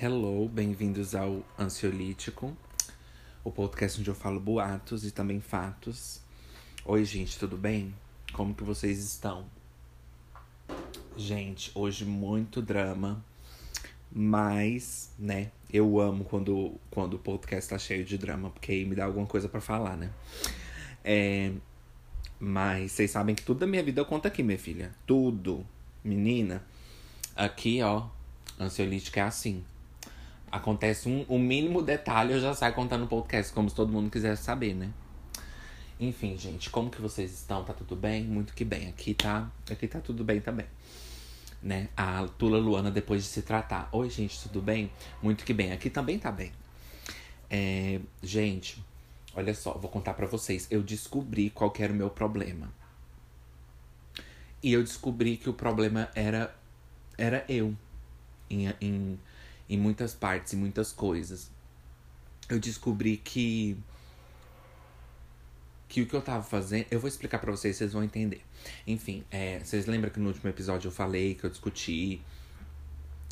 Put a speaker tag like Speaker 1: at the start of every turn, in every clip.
Speaker 1: Hello, bem-vindos ao Ansiolítico, o podcast onde eu falo boatos e também fatos. Oi, gente, tudo bem? Como que vocês estão? Gente, hoje muito drama, mas, né, eu amo quando, quando o podcast tá cheio de drama, porque aí me dá alguma coisa para falar, né? É, mas vocês sabem que tudo da minha vida eu conto aqui, minha filha. Tudo. Menina, aqui, ó, ansiolítica é assim. Acontece um, um mínimo detalhe, eu já saio contando no podcast, como se todo mundo quisesse saber, né? Enfim, gente, como que vocês estão? Tá tudo bem? Muito que bem. Aqui tá, aqui tá tudo bem também. Né? A Tula Luana depois de se tratar. Oi, gente, tudo bem? Muito que bem. Aqui também tá bem. É, gente, olha só, vou contar para vocês. Eu descobri qual era o meu problema. E eu descobri que o problema era era eu. Em, em, em muitas partes, em muitas coisas. Eu descobri que que o que eu tava fazendo. Eu vou explicar para vocês, vocês vão entender. Enfim, é, vocês lembram que no último episódio eu falei que eu discuti.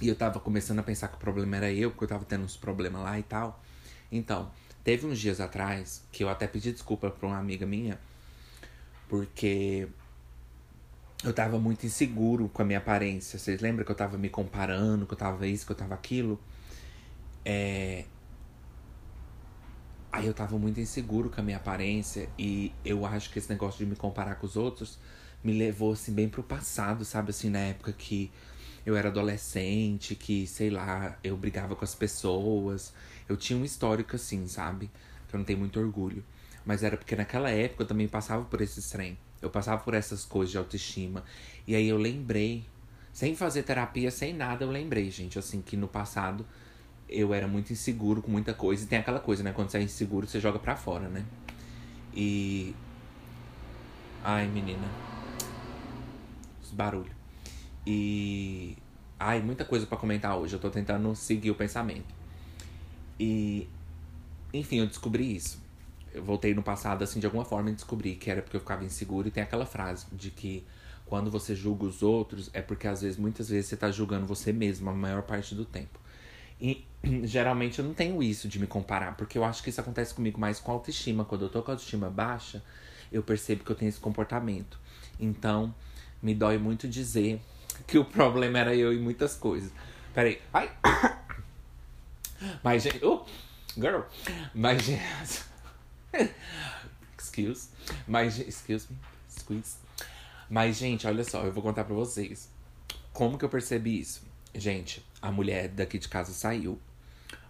Speaker 1: E eu tava começando a pensar que o problema era eu, porque eu tava tendo uns problemas lá e tal. Então, teve uns dias atrás que eu até pedi desculpa pra uma amiga minha, porque eu tava muito inseguro com a minha aparência. Vocês lembram que eu tava me comparando, que eu tava isso, que eu tava aquilo? É, Aí eu tava muito inseguro com a minha aparência e eu acho que esse negócio de me comparar com os outros me levou assim bem pro passado, sabe? Assim, na época que eu era adolescente, que, sei lá, eu brigava com as pessoas. Eu tinha um histórico assim, sabe? Que eu não tenho muito orgulho. Mas era porque naquela época eu também passava por esse trem. Eu passava por essas coisas de autoestima. E aí eu lembrei, sem fazer terapia, sem nada, eu lembrei, gente, assim, que no passado eu era muito inseguro com muita coisa. E tem aquela coisa, né? Quando você é inseguro, você joga pra fora, né? E. Ai, menina. Os barulhos. E. Ai, muita coisa para comentar hoje. Eu tô tentando seguir o pensamento. E. Enfim, eu descobri isso. Eu voltei no passado, assim, de alguma forma e descobri que era porque eu ficava inseguro. E tem aquela frase de que quando você julga os outros, é porque às vezes, muitas vezes, você tá julgando você mesmo a maior parte do tempo. E geralmente eu não tenho isso de me comparar, porque eu acho que isso acontece comigo mais com autoestima. Quando eu tô com a autoestima baixa, eu percebo que eu tenho esse comportamento. Então, me dói muito dizer que o problema era eu em muitas coisas. Peraí. Ai! Mas, gente. Oh, girl! Mas, gente. Excuse. Mas, excuse me. Squeeze. Mas, gente, olha só, eu vou contar pra vocês. Como que eu percebi isso? Gente, a mulher daqui de casa saiu.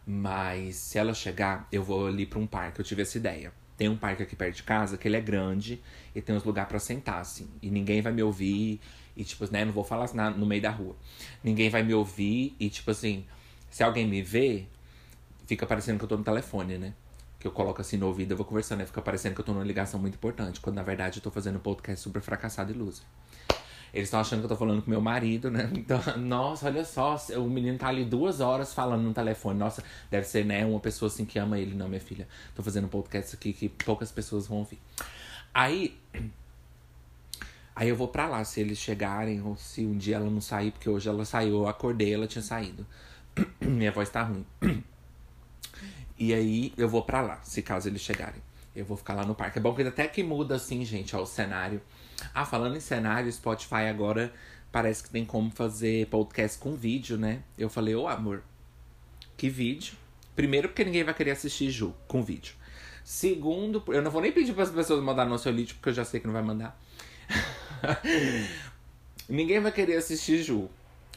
Speaker 1: Mas se ela chegar, eu vou ali para um parque. Eu tive essa ideia. Tem um parque aqui perto de casa que ele é grande e tem uns lugares para sentar, assim. E ninguém vai me ouvir. E, tipo, né, não vou falar assim no meio da rua. Ninguém vai me ouvir. E, tipo assim, se alguém me vê, fica parecendo que eu tô no telefone, né? Que eu coloco assim no ouvido, eu vou conversando, né? Fica parecendo que eu tô numa ligação muito importante. Quando na verdade eu tô fazendo um podcast super fracassado e loser. Eles estão achando que eu tô falando com meu marido, né? Então, nossa, olha só, o menino tá ali duas horas falando no telefone. Nossa, deve ser, né, uma pessoa assim que ama ele. Não, minha filha. Tô fazendo um podcast aqui que poucas pessoas vão ouvir. Aí. Aí eu vou pra lá, se eles chegarem, ou se um dia ela não sair, porque hoje ela saiu, eu acordei, ela tinha saído. Minha voz tá ruim. E aí eu vou pra lá, se caso eles chegarem. Eu vou ficar lá no parque. É bom que até que muda assim, gente, ó, o cenário. Ah, falando em cenário, Spotify agora parece que tem como fazer podcast com vídeo, né? Eu falei, ô amor, que vídeo? Primeiro, porque ninguém vai querer assistir Ju com vídeo. Segundo, eu não vou nem pedir para as pessoas mandarem no seu lítio, porque eu já sei que não vai mandar. ninguém vai querer assistir Ju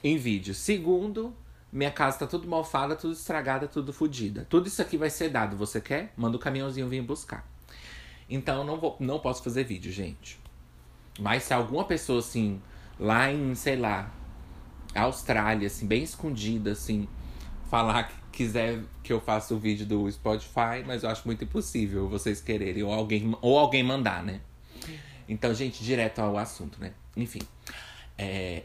Speaker 1: em vídeo. Segundo, minha casa tá tudo malfada, tudo estragada, tudo fodida. Tudo isso aqui vai ser dado. Você quer? Manda o caminhãozinho vir buscar. Então, não, vou, não posso fazer vídeo, gente. Mas se alguma pessoa, assim, lá em, sei lá, Austrália, assim, bem escondida, assim, falar que quiser que eu faça o vídeo do Spotify, mas eu acho muito impossível vocês quererem, ou alguém, ou alguém mandar, né? Então, gente, direto ao assunto, né? Enfim. É,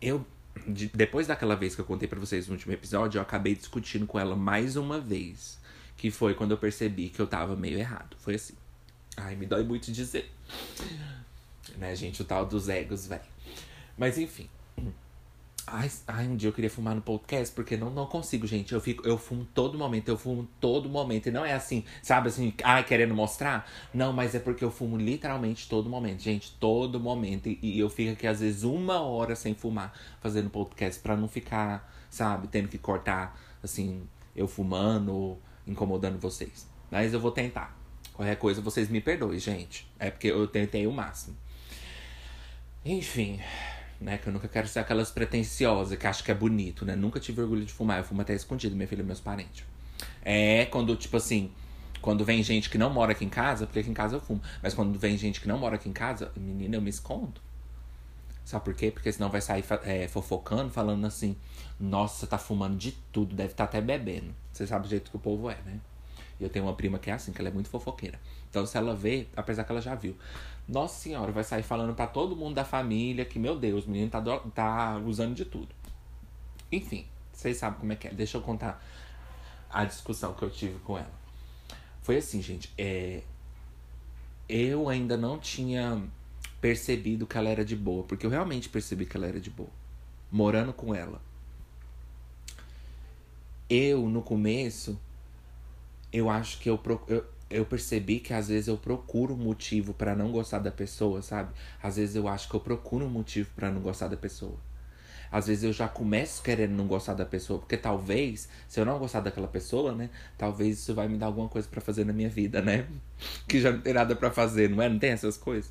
Speaker 1: eu, de, depois daquela vez que eu contei para vocês no último episódio, eu acabei discutindo com ela mais uma vez. Que foi quando eu percebi que eu tava meio errado. Foi assim. Ai, me dói muito dizer né, gente? O tal dos egos, velho. Mas enfim. Ai, ai, um dia eu queria fumar no podcast, porque não, não consigo, gente. Eu fico, eu fumo todo momento, eu fumo todo momento. E não é assim, sabe assim, ai, querendo mostrar. Não, mas é porque eu fumo literalmente todo momento, gente, todo momento. E, e eu fico aqui, às vezes, uma hora sem fumar, fazendo podcast, pra não ficar, sabe, tendo que cortar, assim, eu fumando, incomodando vocês. Mas eu vou tentar. Qualquer coisa, vocês me perdoem, gente. É porque eu tentei o máximo. Enfim né? Que eu nunca quero ser aquelas pretensiosas que acho que é bonito, né? Nunca tive orgulho de fumar. Eu fumo até escondido, minha filha e meus parentes. É quando, tipo assim, quando vem gente que não mora aqui em casa, porque aqui em casa eu fumo. Mas quando vem gente que não mora aqui em casa, menina, eu me escondo. Sabe por quê? Porque senão vai sair é, fofocando, falando assim: Nossa, tá fumando de tudo, deve estar tá até bebendo. Você sabe o jeito que o povo é, né? Eu tenho uma prima que é assim, que ela é muito fofoqueira. Então, se ela vê, apesar que ela já viu, nossa senhora, vai sair falando para todo mundo da família que, meu Deus, o menino tá, do, tá usando de tudo. Enfim, vocês sabem como é que é. Deixa eu contar a discussão que eu tive com ela. Foi assim, gente. É, eu ainda não tinha percebido que ela era de boa, porque eu realmente percebi que ela era de boa, morando com ela. Eu, no começo, eu acho que eu, eu, eu percebi que às vezes eu procuro motivo para não gostar da pessoa, sabe? Às vezes eu acho que eu procuro um motivo para não gostar da pessoa. Às vezes eu já começo querendo não gostar da pessoa, porque talvez, se eu não gostar daquela pessoa, né? Talvez isso vai me dar alguma coisa para fazer na minha vida, né? Que já não tem nada para fazer, não é? Não tem essas coisas.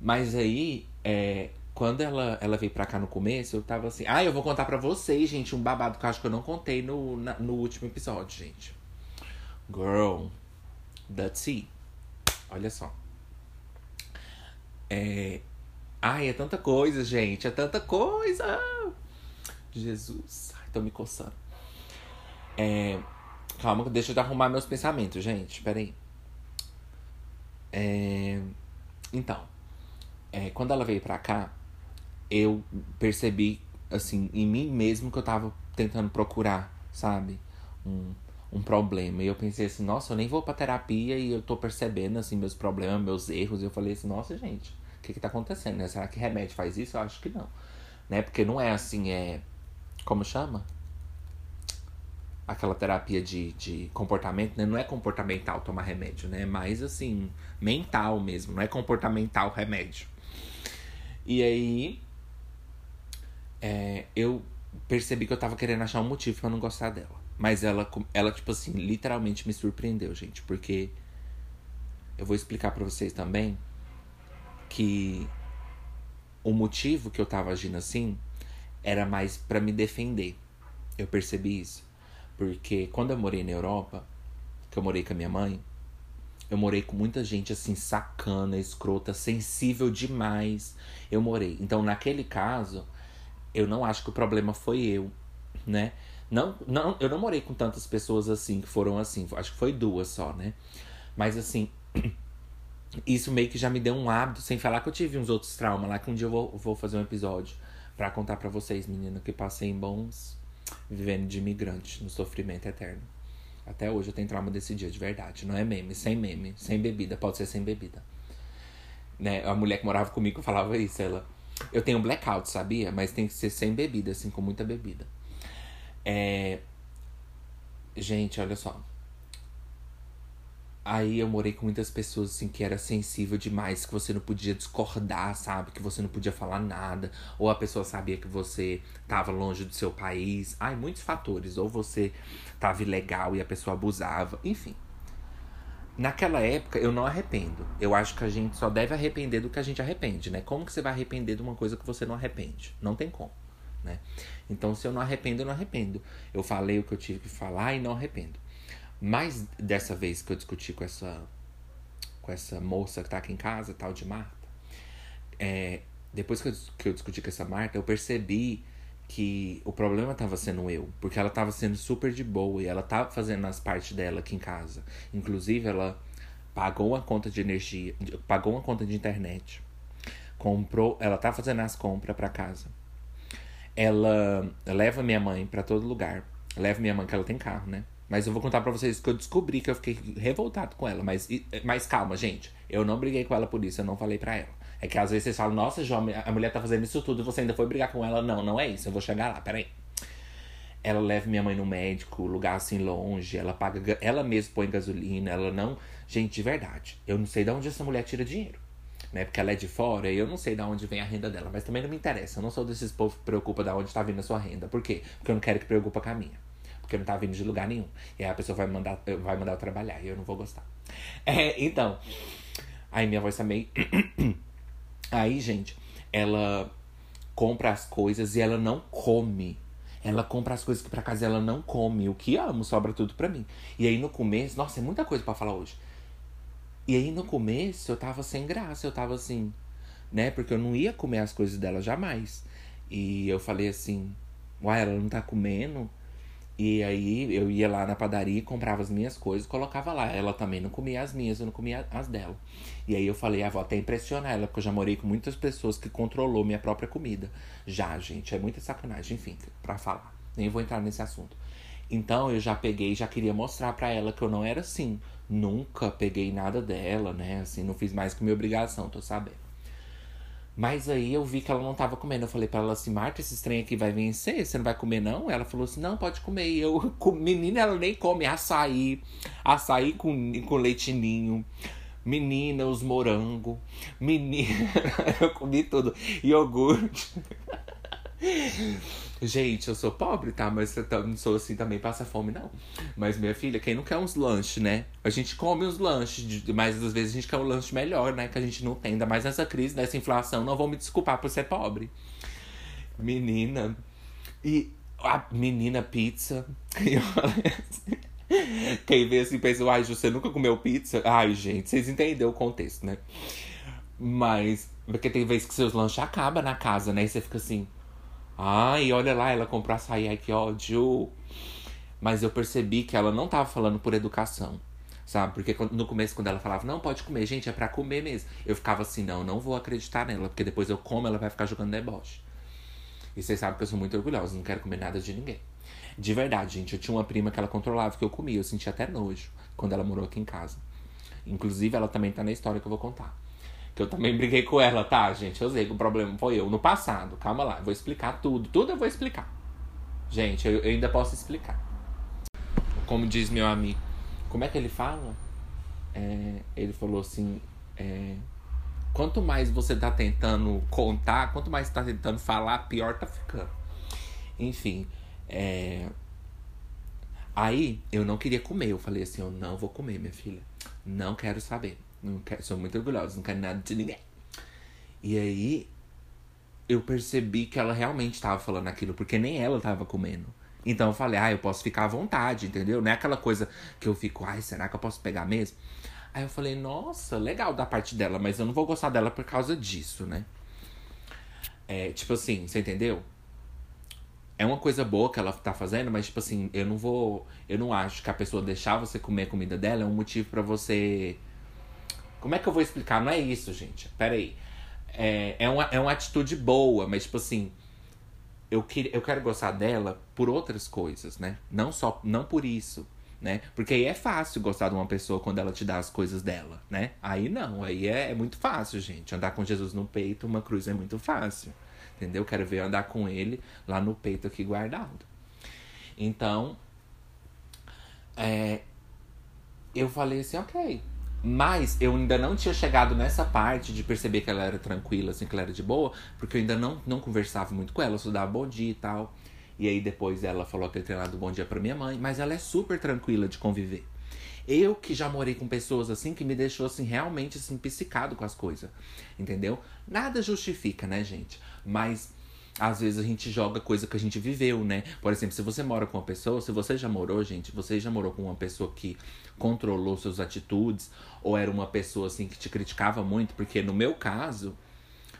Speaker 1: Mas aí, é, quando ela, ela veio pra cá no começo, eu tava assim, ah, eu vou contar para vocês, gente, um babado que eu acho que eu não contei no, na, no último episódio, gente. Girl, That's it. Olha só. É. Ai, é tanta coisa, gente. É tanta coisa. Jesus. Ai, tô me coçando. É. Calma, deixa eu arrumar meus pensamentos, gente. Peraí. É. Então. É, quando ela veio pra cá, eu percebi, assim, em mim mesmo que eu tava tentando procurar, sabe? Um, um problema. E eu pensei assim, nossa, eu nem vou pra terapia e eu tô percebendo, assim, meus problemas, meus erros. E eu falei assim, nossa, gente, o que que tá acontecendo, né? Será que remédio faz isso? Eu acho que não. Né? Porque não é assim, é... Como chama? Aquela terapia de, de comportamento, né? Não é comportamental tomar remédio, né? É mais, assim, mental mesmo. Não é comportamental remédio. E aí... É, eu percebi que eu tava querendo achar um motivo pra não gostar dela. Mas ela, ela, tipo assim, literalmente me surpreendeu, gente. Porque eu vou explicar para vocês também que o motivo que eu tava agindo assim era mais para me defender. Eu percebi isso. Porque quando eu morei na Europa, que eu morei com a minha mãe, eu morei com muita gente assim, sacana, escrota, sensível demais. Eu morei. Então, naquele caso, eu não acho que o problema foi eu, né? Não, não, eu não morei com tantas pessoas assim que foram assim. Acho que foi duas só, né? Mas assim, isso meio que já me deu um hábito, sem falar que eu tive uns outros traumas lá, que um dia eu vou, vou fazer um episódio para contar para vocês, menina, que passei em bons vivendo de imigrante, no sofrimento eterno. Até hoje eu tenho trauma desse dia, de verdade. Não é meme, sem meme, sem bebida, pode ser sem bebida. Né? A mulher que morava comigo falava isso, ela. Eu tenho blackout, sabia? Mas tem que ser sem bebida, assim, com muita bebida. É... Gente, olha só. Aí eu morei com muitas pessoas assim que era sensível demais, que você não podia discordar, sabe? Que você não podia falar nada, ou a pessoa sabia que você tava longe do seu país. Ai, muitos fatores, ou você tava ilegal e a pessoa abusava, enfim. Naquela época eu não arrependo. Eu acho que a gente só deve arrepender do que a gente arrepende, né? Como que você vai arrepender de uma coisa que você não arrepende? Não tem como né? Então, se eu não arrependo, eu não arrependo. Eu falei o que eu tive que falar e não arrependo. Mas dessa vez que eu discuti com essa com essa moça que tá aqui em casa, tal de Marta, é, depois que eu, que eu discuti com essa Marta, eu percebi que o problema tava sendo eu, porque ela tava sendo super de boa e ela tava fazendo as partes dela aqui em casa. Inclusive, ela pagou uma conta de energia, pagou uma conta de internet, comprou, ela tá fazendo as compras para casa ela leva minha mãe para todo lugar. Leva minha mãe, que ela tem carro, né? Mas eu vou contar para vocês que eu descobri que eu fiquei revoltado com ela. Mas, mas calma, gente. Eu não briguei com ela por isso, eu não falei pra ela. É que às vezes vocês falam, nossa, João, a mulher tá fazendo isso tudo e você ainda foi brigar com ela. Não, não é isso. Eu vou chegar lá, peraí. Ela leva minha mãe no médico, lugar assim longe, ela paga. Ela mesma põe gasolina, ela não. Gente, de verdade, eu não sei de onde essa mulher tira dinheiro. Né? Porque ela é de fora e eu não sei de onde vem a renda dela. Mas também não me interessa. Eu não sou desses povos que preocupa de onde tá vindo a sua renda. Por quê? Porque eu não quero que preocupe com a minha. Porque não tá vindo de lugar nenhum. E aí a pessoa vai mandar, vai mandar eu trabalhar e eu não vou gostar. É, então. Aí minha voz tá meio. aí, gente, ela compra as coisas e ela não come. Ela compra as coisas que pra casa ela não come. O que amo, sobra tudo pra mim. E aí no começo, nossa, é muita coisa para falar hoje. E aí no começo eu tava sem graça, eu tava assim, né? Porque eu não ia comer as coisas dela jamais. E eu falei assim, uai, ela não tá comendo. E aí eu ia lá na padaria, comprava as minhas coisas, colocava lá. Ela também não comia as minhas, eu não comia as dela. E aí eu falei, ah, vou até impressionar ela, porque eu já morei com muitas pessoas que controlou minha própria comida. Já, gente, é muita sacanagem, enfim, para falar. Nem vou entrar nesse assunto. Então eu já peguei, já queria mostrar para ela que eu não era assim. Nunca peguei nada dela, né? Assim, não fiz mais que minha obrigação, tô sabendo. Mas aí eu vi que ela não tava comendo. Eu falei pra ela assim, Marta, esse trem aqui vai vencer, você não vai comer não? Ela falou assim, não, pode comer. E eu, menina, ela nem come açaí, açaí com, com leitinho. Menina, os morango. Menina, eu comi tudo. Iogurte. Gente, eu sou pobre, tá? Mas eu não sou assim também, passa fome, não. Mas, minha filha, quem não quer uns lanches, né? A gente come uns lanches, mas às vezes a gente quer um lanche melhor, né? Que a gente não tem. Ainda mais nessa crise, nessa inflação, não vou me desculpar por ser pobre. Menina. E a menina pizza. E eu falei assim. Quem vê assim pensa, ai, você nunca comeu pizza? Ai, gente, vocês entenderam o contexto, né? Mas, porque tem vezes que seus lanches acabam na casa, né? E você fica assim, Ai, olha lá, ela comprou açaí, ai que ódio. Mas eu percebi que ela não tava falando por educação, sabe? Porque no começo, quando ela falava, não, pode comer, gente, é pra comer mesmo. Eu ficava assim, não, não vou acreditar nela, porque depois eu como, ela vai ficar jogando deboche. E vocês sabem que eu sou muito orgulhosa, não quero comer nada de ninguém. De verdade, gente, eu tinha uma prima que ela controlava que eu comia, eu sentia até nojo quando ela morou aqui em casa. Inclusive, ela também tá na história que eu vou contar. Que eu também briguei com ela, tá, gente? Eu sei que o problema foi eu no passado. Calma lá, vou explicar tudo. Tudo eu vou explicar. Gente, eu, eu ainda posso explicar. Como diz meu amigo. Como é que ele fala? É, ele falou assim. É, quanto mais você tá tentando contar, quanto mais você tá tentando falar, pior tá ficando. Enfim. É, aí eu não queria comer. Eu falei assim: eu não vou comer, minha filha. Não quero saber. Não quero, sou muito orgulhosa, não quero nada de ninguém. E aí eu percebi que ela realmente estava falando aquilo, porque nem ela estava comendo. Então eu falei, ah, eu posso ficar à vontade, entendeu? Não é aquela coisa que eu fico, ai, será que eu posso pegar mesmo? Aí eu falei, nossa, legal da parte dela, mas eu não vou gostar dela por causa disso, né? É, tipo assim, você entendeu? É uma coisa boa que ela tá fazendo, mas tipo assim, eu não vou. Eu não acho que a pessoa deixar você comer a comida dela é um motivo para você como é que eu vou explicar? Não é isso, gente. Pera aí. É, é, uma, é uma atitude boa, mas tipo assim. Eu, que, eu quero gostar dela por outras coisas, né? Não só não por isso, né? Porque aí é fácil gostar de uma pessoa quando ela te dá as coisas dela, né? Aí não, aí é, é muito fácil, gente. Andar com Jesus no peito, uma cruz é muito fácil. Entendeu? Quero ver andar com ele lá no peito aqui guardado. Então, é, eu falei assim, ok, mas eu ainda não tinha chegado nessa parte de perceber que ela era tranquila, assim, que ela era de boa, porque eu ainda não, não conversava muito com ela, só dava bom dia e tal. E aí depois ela falou que eu tinha dado bom dia pra minha mãe, mas ela é super tranquila de conviver. Eu que já morei com pessoas assim que me deixou assim realmente assim psicado com as coisas. Entendeu? Nada justifica, né, gente? Mas às vezes a gente joga coisa que a gente viveu, né? Por exemplo, se você mora com uma pessoa, se você já morou, gente, você já morou com uma pessoa que controlou suas atitudes, ou era uma pessoa assim que te criticava muito, porque no meu caso,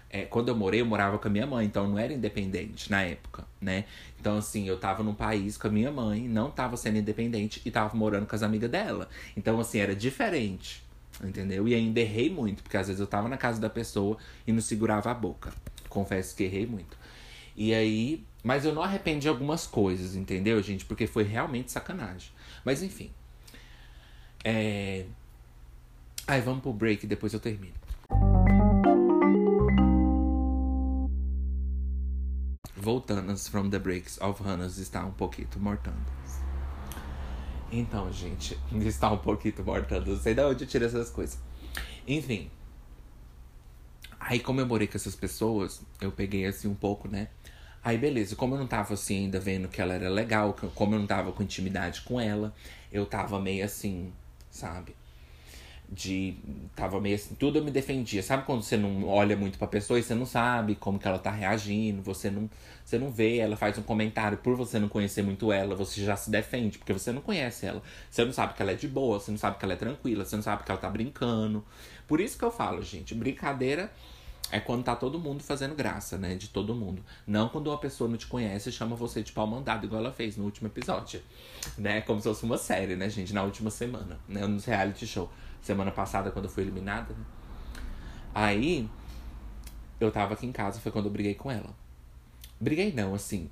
Speaker 1: é, quando eu morei, eu morava com a minha mãe, então eu não era independente na época, né? Então, assim, eu tava num país com a minha mãe, não tava sendo independente e tava morando com as amigas dela. Então, assim, era diferente, entendeu? E ainda errei muito, porque às vezes eu tava na casa da pessoa e não segurava a boca. Confesso que errei muito. E aí. Mas eu não arrependi algumas coisas, entendeu, gente? Porque foi realmente sacanagem. Mas enfim. É. Aí vamos pro break, depois eu termino. Voltanas from the breaks of Hannahs está um pouquinho mortando Então, gente, está um pouquinho mortando. Não sei de onde eu tiro essas coisas. Enfim, Aí, como eu morei com essas pessoas, eu peguei assim um pouco, né? Aí, beleza. Como eu não tava assim ainda vendo que ela era legal, como eu não tava com intimidade com ela, eu tava meio assim, sabe? de tava meio assim, tudo eu me defendia. Sabe quando você não olha muito pra pessoa e você não sabe como que ela tá reagindo, você não, você não vê, ela faz um comentário, por você não conhecer muito ela, você já se defende, porque você não conhece ela. Você não sabe que ela é de boa, você não sabe que ela é tranquila, você não sabe que ela tá brincando. Por isso que eu falo, gente, brincadeira é quando tá todo mundo fazendo graça, né? De todo mundo. Não quando uma pessoa não te conhece e chama você de pau mandado, igual ela fez no último episódio. Né? Como se fosse uma série, né, gente? Na última semana, né? Nos reality show semana passada, quando eu fui eliminada, né? Aí, eu tava aqui em casa, foi quando eu briguei com ela. Briguei não, assim.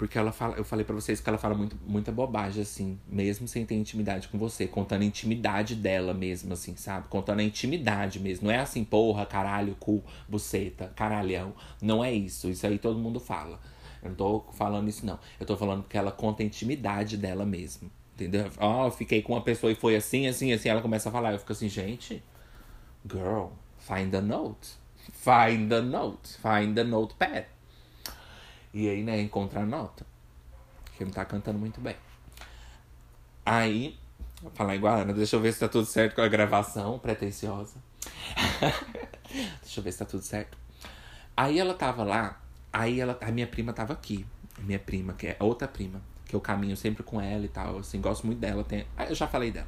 Speaker 1: Porque ela fala, eu falei para vocês que ela fala muito, muita bobagem, assim, mesmo sem ter intimidade com você, contando a intimidade dela mesmo, assim, sabe? Contando a intimidade mesmo. Não é assim, porra, caralho, cu, buceta, caralhão. Não é isso. Isso aí todo mundo fala. Eu não tô falando isso, não. Eu tô falando que ela conta a intimidade dela mesmo. Entendeu? Ó, oh, fiquei com uma pessoa e foi assim, assim, assim. Ela começa a falar. Eu fico assim, gente, girl, find the note. Find the note. Find the notepad. E aí, né, encontra a nota. Que não tá cantando muito bem. Aí, vou falar igual, Ana, deixa eu ver se tá tudo certo com a gravação pretensiosa. deixa eu ver se tá tudo certo. Aí ela tava lá, aí ela, a minha prima tava aqui. Minha prima, que é outra prima que eu caminho sempre com ela e tal, assim, gosto muito dela. Tem... Ah, eu já falei dela.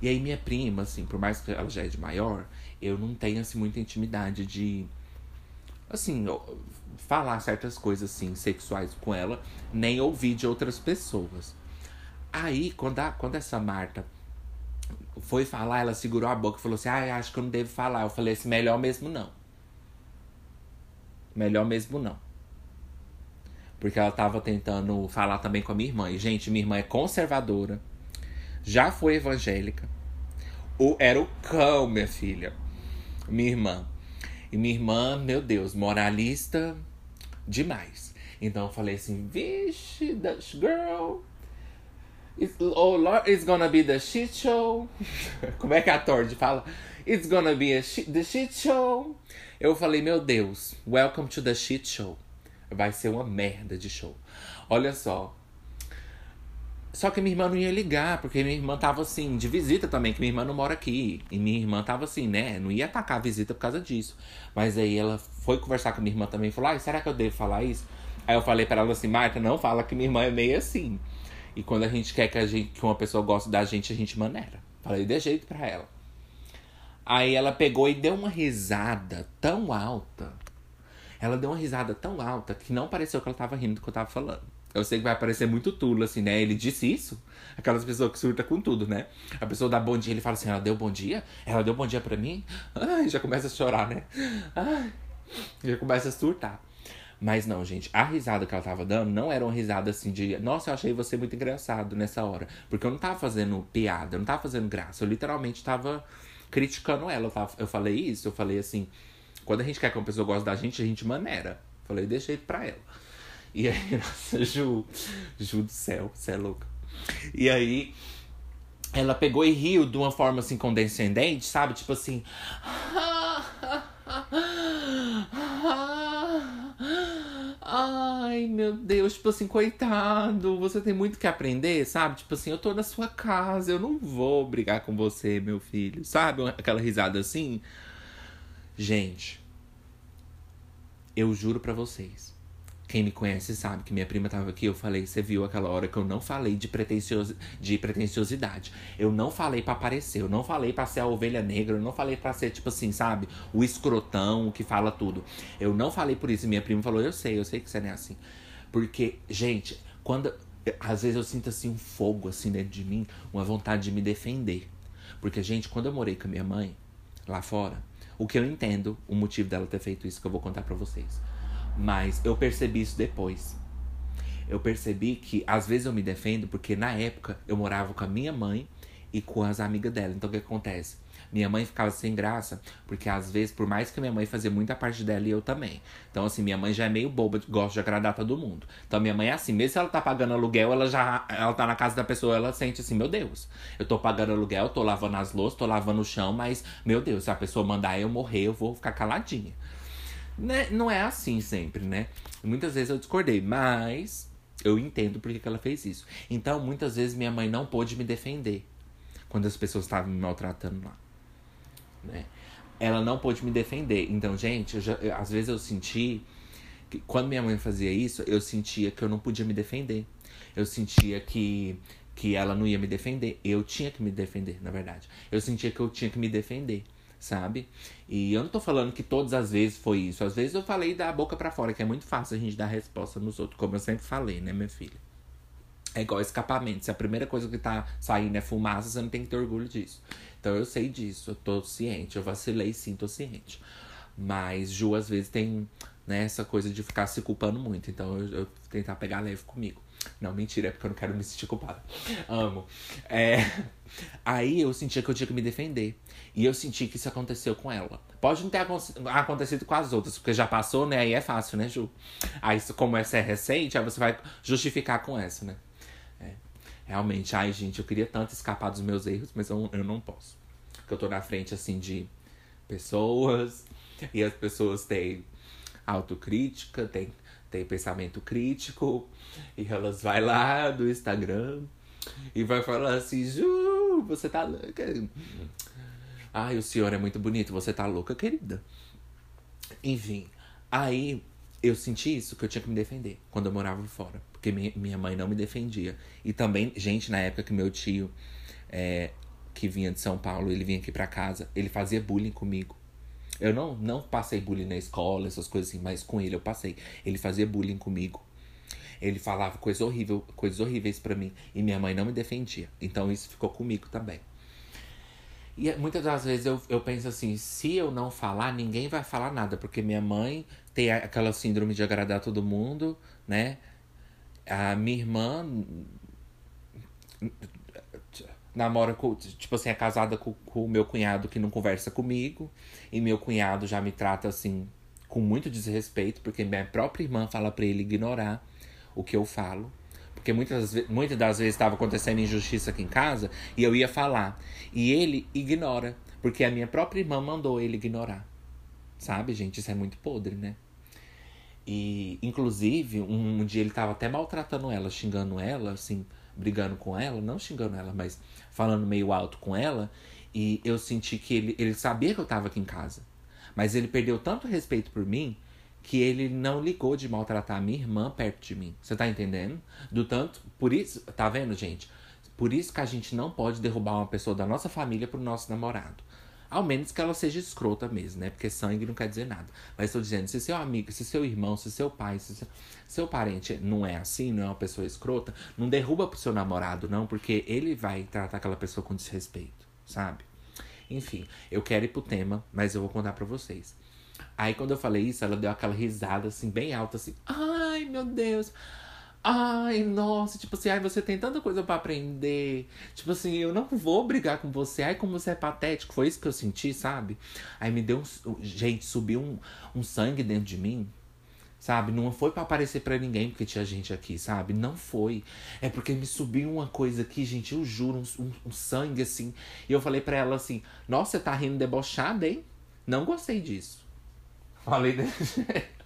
Speaker 1: E aí minha prima, assim, por mais que ela já é de maior, eu não tenho, assim, muita intimidade de, assim, falar certas coisas, assim, sexuais com ela, nem ouvir de outras pessoas. Aí, quando, a, quando essa Marta foi falar, ela segurou a boca e falou assim, ah, acho que eu não devo falar. Eu falei assim, melhor mesmo não. Melhor mesmo não. Porque ela tava tentando falar também com a minha irmã. E, gente, minha irmã é conservadora. Já foi evangélica. O, era o cão, minha filha. Minha irmã. E minha irmã, meu Deus, moralista demais. Então eu falei assim, vixe, Dutch girl. It's, oh Lord, it's gonna be the shit show. Como é que a Tord fala? It's gonna be a the shit show. Eu falei, meu Deus, welcome to the shit show. Vai ser uma merda de show. Olha só. Só que minha irmã não ia ligar, porque minha irmã tava assim, de visita também, que minha irmã não mora aqui. E minha irmã tava assim, né? Não ia atacar a visita por causa disso. Mas aí ela foi conversar com minha irmã também e falou: ah, será que eu devo falar isso? Aí eu falei para ela assim, Marta, não fala que minha irmã é meio assim. E quando a gente quer que, a gente, que uma pessoa goste da gente, a gente maneira. Falei de jeito pra ela. Aí ela pegou e deu uma risada tão alta ela deu uma risada tão alta que não pareceu que ela tava rindo do que eu tava falando. Eu sei que vai parecer muito tulo, assim, né? Ele disse isso. Aquelas pessoas que surtam com tudo, né? A pessoa dá bom dia, ele fala assim, ela deu bom dia? Ela deu bom dia pra mim? Ai, já começa a chorar, né? Ai, já começa a surtar. Mas não, gente, a risada que ela tava dando não era uma risada assim de, nossa, eu achei você muito engraçado nessa hora. Porque eu não tava fazendo piada, eu não tava fazendo graça. Eu literalmente tava criticando ela. Eu, tava, eu falei isso, eu falei assim, quando a gente quer que uma pessoa goste da gente, a gente maneira. Falei, deixei pra ela. E aí, nossa, Ju, Ju do céu, você é louca. E aí, ela pegou e riu de uma forma assim condescendente, sabe? Tipo assim. Ai, meu Deus, tipo assim, coitado, você tem muito que aprender, sabe? Tipo assim, eu tô na sua casa, eu não vou brigar com você, meu filho, sabe? Aquela risada assim. Gente, eu juro para vocês. Quem me conhece sabe que minha prima tava aqui, eu falei, você viu aquela hora que eu não falei de, pretencios, de pretenciosidade. Eu não falei para aparecer, eu não falei para ser a ovelha negra, eu não falei para ser, tipo assim, sabe, o escrotão que fala tudo. Eu não falei por isso. E minha prima falou, eu sei, eu sei que você não é assim. Porque, gente, quando. Às vezes eu sinto assim um fogo assim dentro de mim, uma vontade de me defender. Porque, gente, quando eu morei com a minha mãe, lá fora, o que eu entendo, o motivo dela ter feito isso que eu vou contar para vocês. Mas eu percebi isso depois. Eu percebi que às vezes eu me defendo porque na época eu morava com a minha mãe e com as amigas dela. Então o que acontece? Minha mãe ficava sem graça, porque às vezes, por mais que minha mãe fazia muita parte dela e eu também. Então, assim, minha mãe já é meio boba, gosta de agradar todo mundo. Então, minha mãe é assim, mesmo se ela tá pagando aluguel, ela já ela tá na casa da pessoa, ela sente assim, meu Deus, eu tô pagando aluguel, tô lavando as louças, tô lavando o chão, mas, meu Deus, se a pessoa mandar eu morrer, eu vou ficar caladinha. Né? Não é assim sempre, né? Muitas vezes eu discordei, mas eu entendo por que ela fez isso. Então, muitas vezes minha mãe não pôde me defender quando as pessoas estavam me maltratando lá né? Ela não pôde me defender. Então, gente, eu já, eu, às vezes eu senti que quando minha mãe fazia isso, eu sentia que eu não podia me defender. Eu sentia que que ela não ia me defender. Eu tinha que me defender, na verdade. Eu sentia que eu tinha que me defender, sabe? E eu não tô falando que todas as vezes foi isso. Às vezes eu falei da boca para fora, que é muito fácil a gente dar resposta nos outros, como eu sempre falei, né, minha filha? É igual escapamento. Se a primeira coisa que tá saindo é fumaça, você não tem que ter orgulho disso. Então eu sei disso, eu tô ciente. Eu vacilei sim, tô ciente. Mas Ju, às vezes, tem né, essa coisa de ficar se culpando muito. Então eu, eu tentar pegar leve comigo. Não, mentira, é porque eu não quero me sentir culpada. Amo. É... Aí eu sentia que eu tinha que me defender. E eu senti que isso aconteceu com ela. Pode não ter acontecido com as outras, porque já passou, né? Aí é fácil, né, Ju? Aí, como essa é recente, aí você vai justificar com essa, né? Realmente, ai, gente, eu queria tanto escapar dos meus erros, mas eu, eu não posso. Porque eu tô na frente, assim, de pessoas, e as pessoas têm autocrítica, têm, têm pensamento crítico, e elas vai lá do Instagram e vai falar assim, Ju, você tá louca. Ai, o senhor é muito bonito, você tá louca, querida. Enfim, aí eu senti isso, que eu tinha que me defender quando eu morava fora. Porque minha mãe não me defendia. E também, gente, na época que meu tio, é, que vinha de São Paulo, ele vinha aqui pra casa, ele fazia bullying comigo. Eu não, não passei bullying na escola, essas coisas assim, mas com ele eu passei. Ele fazia bullying comigo. Ele falava coisas horríveis, coisas horríveis para mim. E minha mãe não me defendia. Então isso ficou comigo também. E muitas das vezes eu, eu penso assim, se eu não falar, ninguém vai falar nada, porque minha mãe tem aquela síndrome de agradar todo mundo, né? A minha irmã namora com, tipo assim, é casada com, com o meu cunhado que não conversa comigo, e meu cunhado já me trata assim com muito desrespeito, porque minha própria irmã fala para ele ignorar o que eu falo. Porque muitas, muitas das vezes estava acontecendo injustiça aqui em casa e eu ia falar. E ele ignora. Porque a minha própria irmã mandou ele ignorar. Sabe, gente? Isso é muito podre, né? E, inclusive, um, um dia ele tava até maltratando ela, xingando ela, assim, brigando com ela. Não xingando ela, mas falando meio alto com ela. E eu senti que ele, ele sabia que eu tava aqui em casa. Mas ele perdeu tanto respeito por mim que ele não ligou de maltratar a minha irmã perto de mim. Você tá entendendo? Do tanto. Por isso. Tá vendo, gente? Por isso que a gente não pode derrubar uma pessoa da nossa família pro nosso namorado. Ao menos que ela seja escrota mesmo, né? Porque sangue não quer dizer nada. Mas estou dizendo, se seu amigo, se seu irmão, se seu pai, se seu, seu parente não é assim, não é uma pessoa escrota, não derruba pro seu namorado, não, porque ele vai tratar aquela pessoa com desrespeito, sabe? Enfim, eu quero ir pro tema, mas eu vou contar para vocês. Aí quando eu falei isso, ela deu aquela risada assim, bem alta, assim, ai meu Deus. Ai, nossa, tipo assim, ai, você tem tanta coisa para aprender. Tipo assim, eu não vou brigar com você. Ai, como você é patético. Foi isso que eu senti, sabe? Aí me deu um. Gente, subiu um, um sangue dentro de mim. Sabe? Não foi para aparecer para ninguém porque tinha gente aqui, sabe? Não foi. É porque me subiu uma coisa aqui, gente, eu juro, um, um, um sangue assim. E eu falei para ela assim: Nossa, você tá rindo debochada, hein? Não gostei disso. Falei desse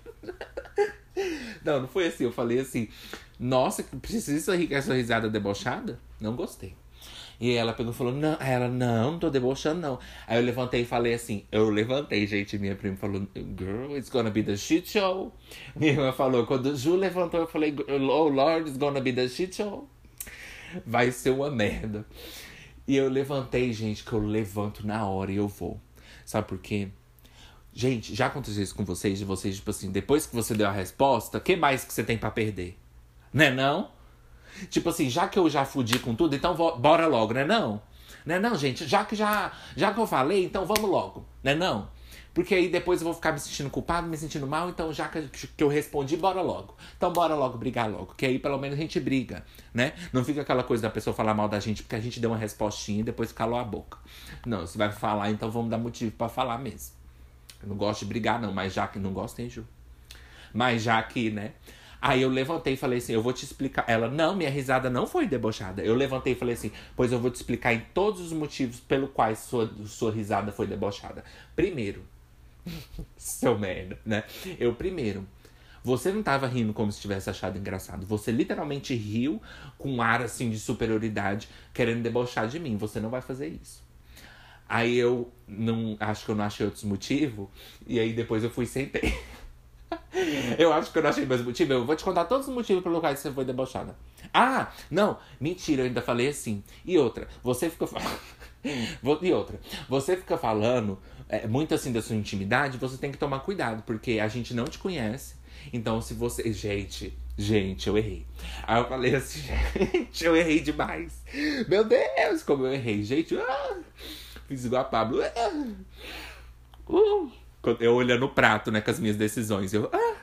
Speaker 1: Não, não foi assim. Eu falei assim, nossa, precisa rir com essa risada debochada? Não gostei. E ela pegou e falou, não, ela, não, não tô debochando, não. Aí eu levantei e falei assim, eu levantei, gente, minha prima falou, girl, it's gonna be the shit show. Minha irmã falou, quando o Ju levantou, eu falei, oh Lord, it's gonna be the shit show. Vai ser uma merda. E eu levantei, gente, que eu levanto na hora e eu vou. Sabe por quê? Gente, já aconteceu isso com vocês, de vocês, tipo assim, depois que você deu a resposta, o que mais que você tem para perder? Né não? Tipo assim, já que eu já fudi com tudo, então bora logo, né não? Né não, gente? Já que já, já que eu falei, então vamos logo, né não? Porque aí depois eu vou ficar me sentindo culpado, me sentindo mal, então já que, eu respondi, bora logo. Então bora logo brigar logo, que aí pelo menos a gente briga, né? Não fica aquela coisa da pessoa falar mal da gente porque a gente deu uma respostinha e depois calou a boca. Não, você vai falar, então vamos dar motivo para falar mesmo. Eu não gosto de brigar não, mas já que não gosto, tem Ju. Mas já que, né? Aí eu levantei e falei assim: eu vou te explicar. Ela, não, minha risada não foi debochada. Eu levantei e falei assim: pois eu vou te explicar em todos os motivos pelo quais sua, sua risada foi debochada. Primeiro, seu merda, né? Eu primeiro. Você não tava rindo como se tivesse achado engraçado. Você literalmente riu com um ar assim de superioridade, querendo debochar de mim. Você não vai fazer isso. Aí eu não acho que eu não achei outros motivos. E aí depois eu fui sentei. eu acho que eu não achei mais motivo. Eu vou te contar todos os motivos pelo qual você foi debochada. Ah, não, mentira, eu ainda falei assim. E outra, você fica falando. e outra, você fica falando é, muito assim da sua intimidade, você tem que tomar cuidado, porque a gente não te conhece. Então, se você. Gente, gente, eu errei. Aí eu falei assim, gente, eu errei demais. Meu Deus, como eu errei. Gente, ah, fiz igual a Pablo. Ah, uh. Eu olhando o prato, né, com as minhas decisões. Eu. Ah.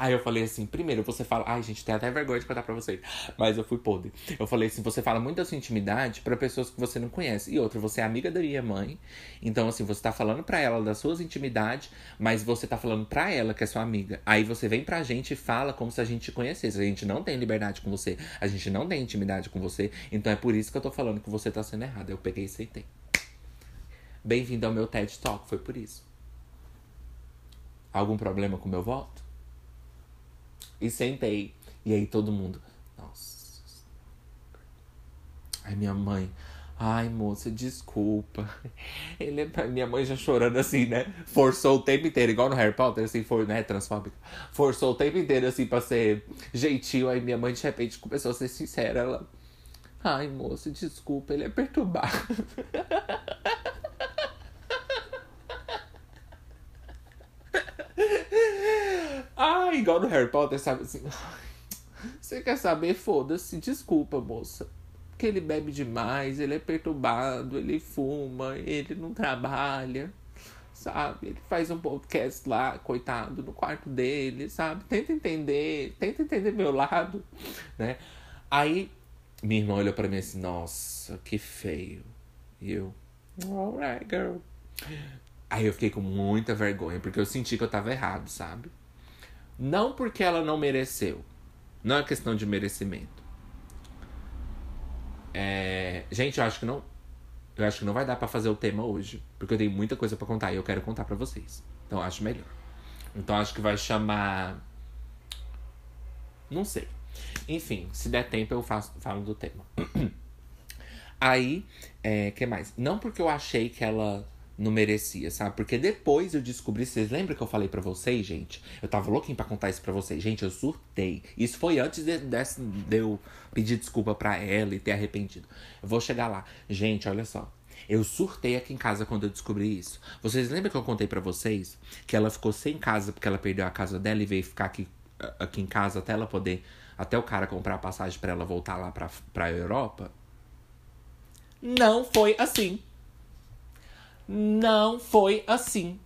Speaker 1: Aí eu falei assim, primeiro, você fala. Ai, gente, tem até vergonha de contar pra vocês. Mas eu fui podre. Eu falei assim, você fala muito da sua intimidade para pessoas que você não conhece. E outra, você é amiga da minha mãe. Então, assim, você tá falando pra ela das suas intimidades, mas você tá falando pra ela que é sua amiga. Aí você vem pra gente e fala como se a gente te conhecesse. A gente não tem liberdade com você. A gente não tem intimidade com você. Então é por isso que eu tô falando que você tá sendo errado. Eu peguei e aceitei. Bem-vindo ao meu TED Talk, foi por isso. Algum problema com o meu voto? E sentei. E aí todo mundo. Nossa. Aí minha mãe. Ai, moça, desculpa. Ele minha mãe já chorando assim, né? Forçou o tempo inteiro, igual no Harry Potter, assim, for, né? Transfóbica. Forçou o tempo inteiro, assim, pra ser gentil. Aí minha mãe, de repente, começou a ser sincera. Ela. Ai, moça, desculpa, ele é perturbado. Ah, igual no Harry Potter, sabe assim. Você quer saber? Foda-se, desculpa, moça. Que ele bebe demais, ele é perturbado, ele fuma, ele não trabalha, sabe? Ele faz um podcast lá, coitado, no quarto dele, sabe? Tenta entender, tenta entender meu lado, né? Aí minha irmã olhou pra mim assim, nossa, que feio. E eu, alright, girl. Aí eu fiquei com muita vergonha, porque eu senti que eu tava errado, sabe? Não porque ela não mereceu. Não é questão de merecimento. É... Gente, eu acho que não. Eu acho que não vai dar para fazer o tema hoje. Porque eu tenho muita coisa para contar e eu quero contar para vocês. Então acho melhor. Então acho que vai chamar. Não sei. Enfim, se der tempo eu faço, falo do tema. Aí, é, que mais? Não porque eu achei que ela não merecia, sabe? Porque depois eu descobri, vocês lembram que eu falei para vocês, gente? Eu tava louquinho pra contar isso pra vocês. Gente, eu surtei. Isso foi antes de, de, de eu pedir desculpa pra ela e ter arrependido. Eu vou chegar lá. Gente, olha só. Eu surtei aqui em casa quando eu descobri isso. Vocês lembram que eu contei para vocês que ela ficou sem casa porque ela perdeu a casa dela e veio ficar aqui, aqui em casa até ela poder. Até o cara comprar a passagem para ela voltar lá pra, pra Europa? Não foi assim. Não foi assim.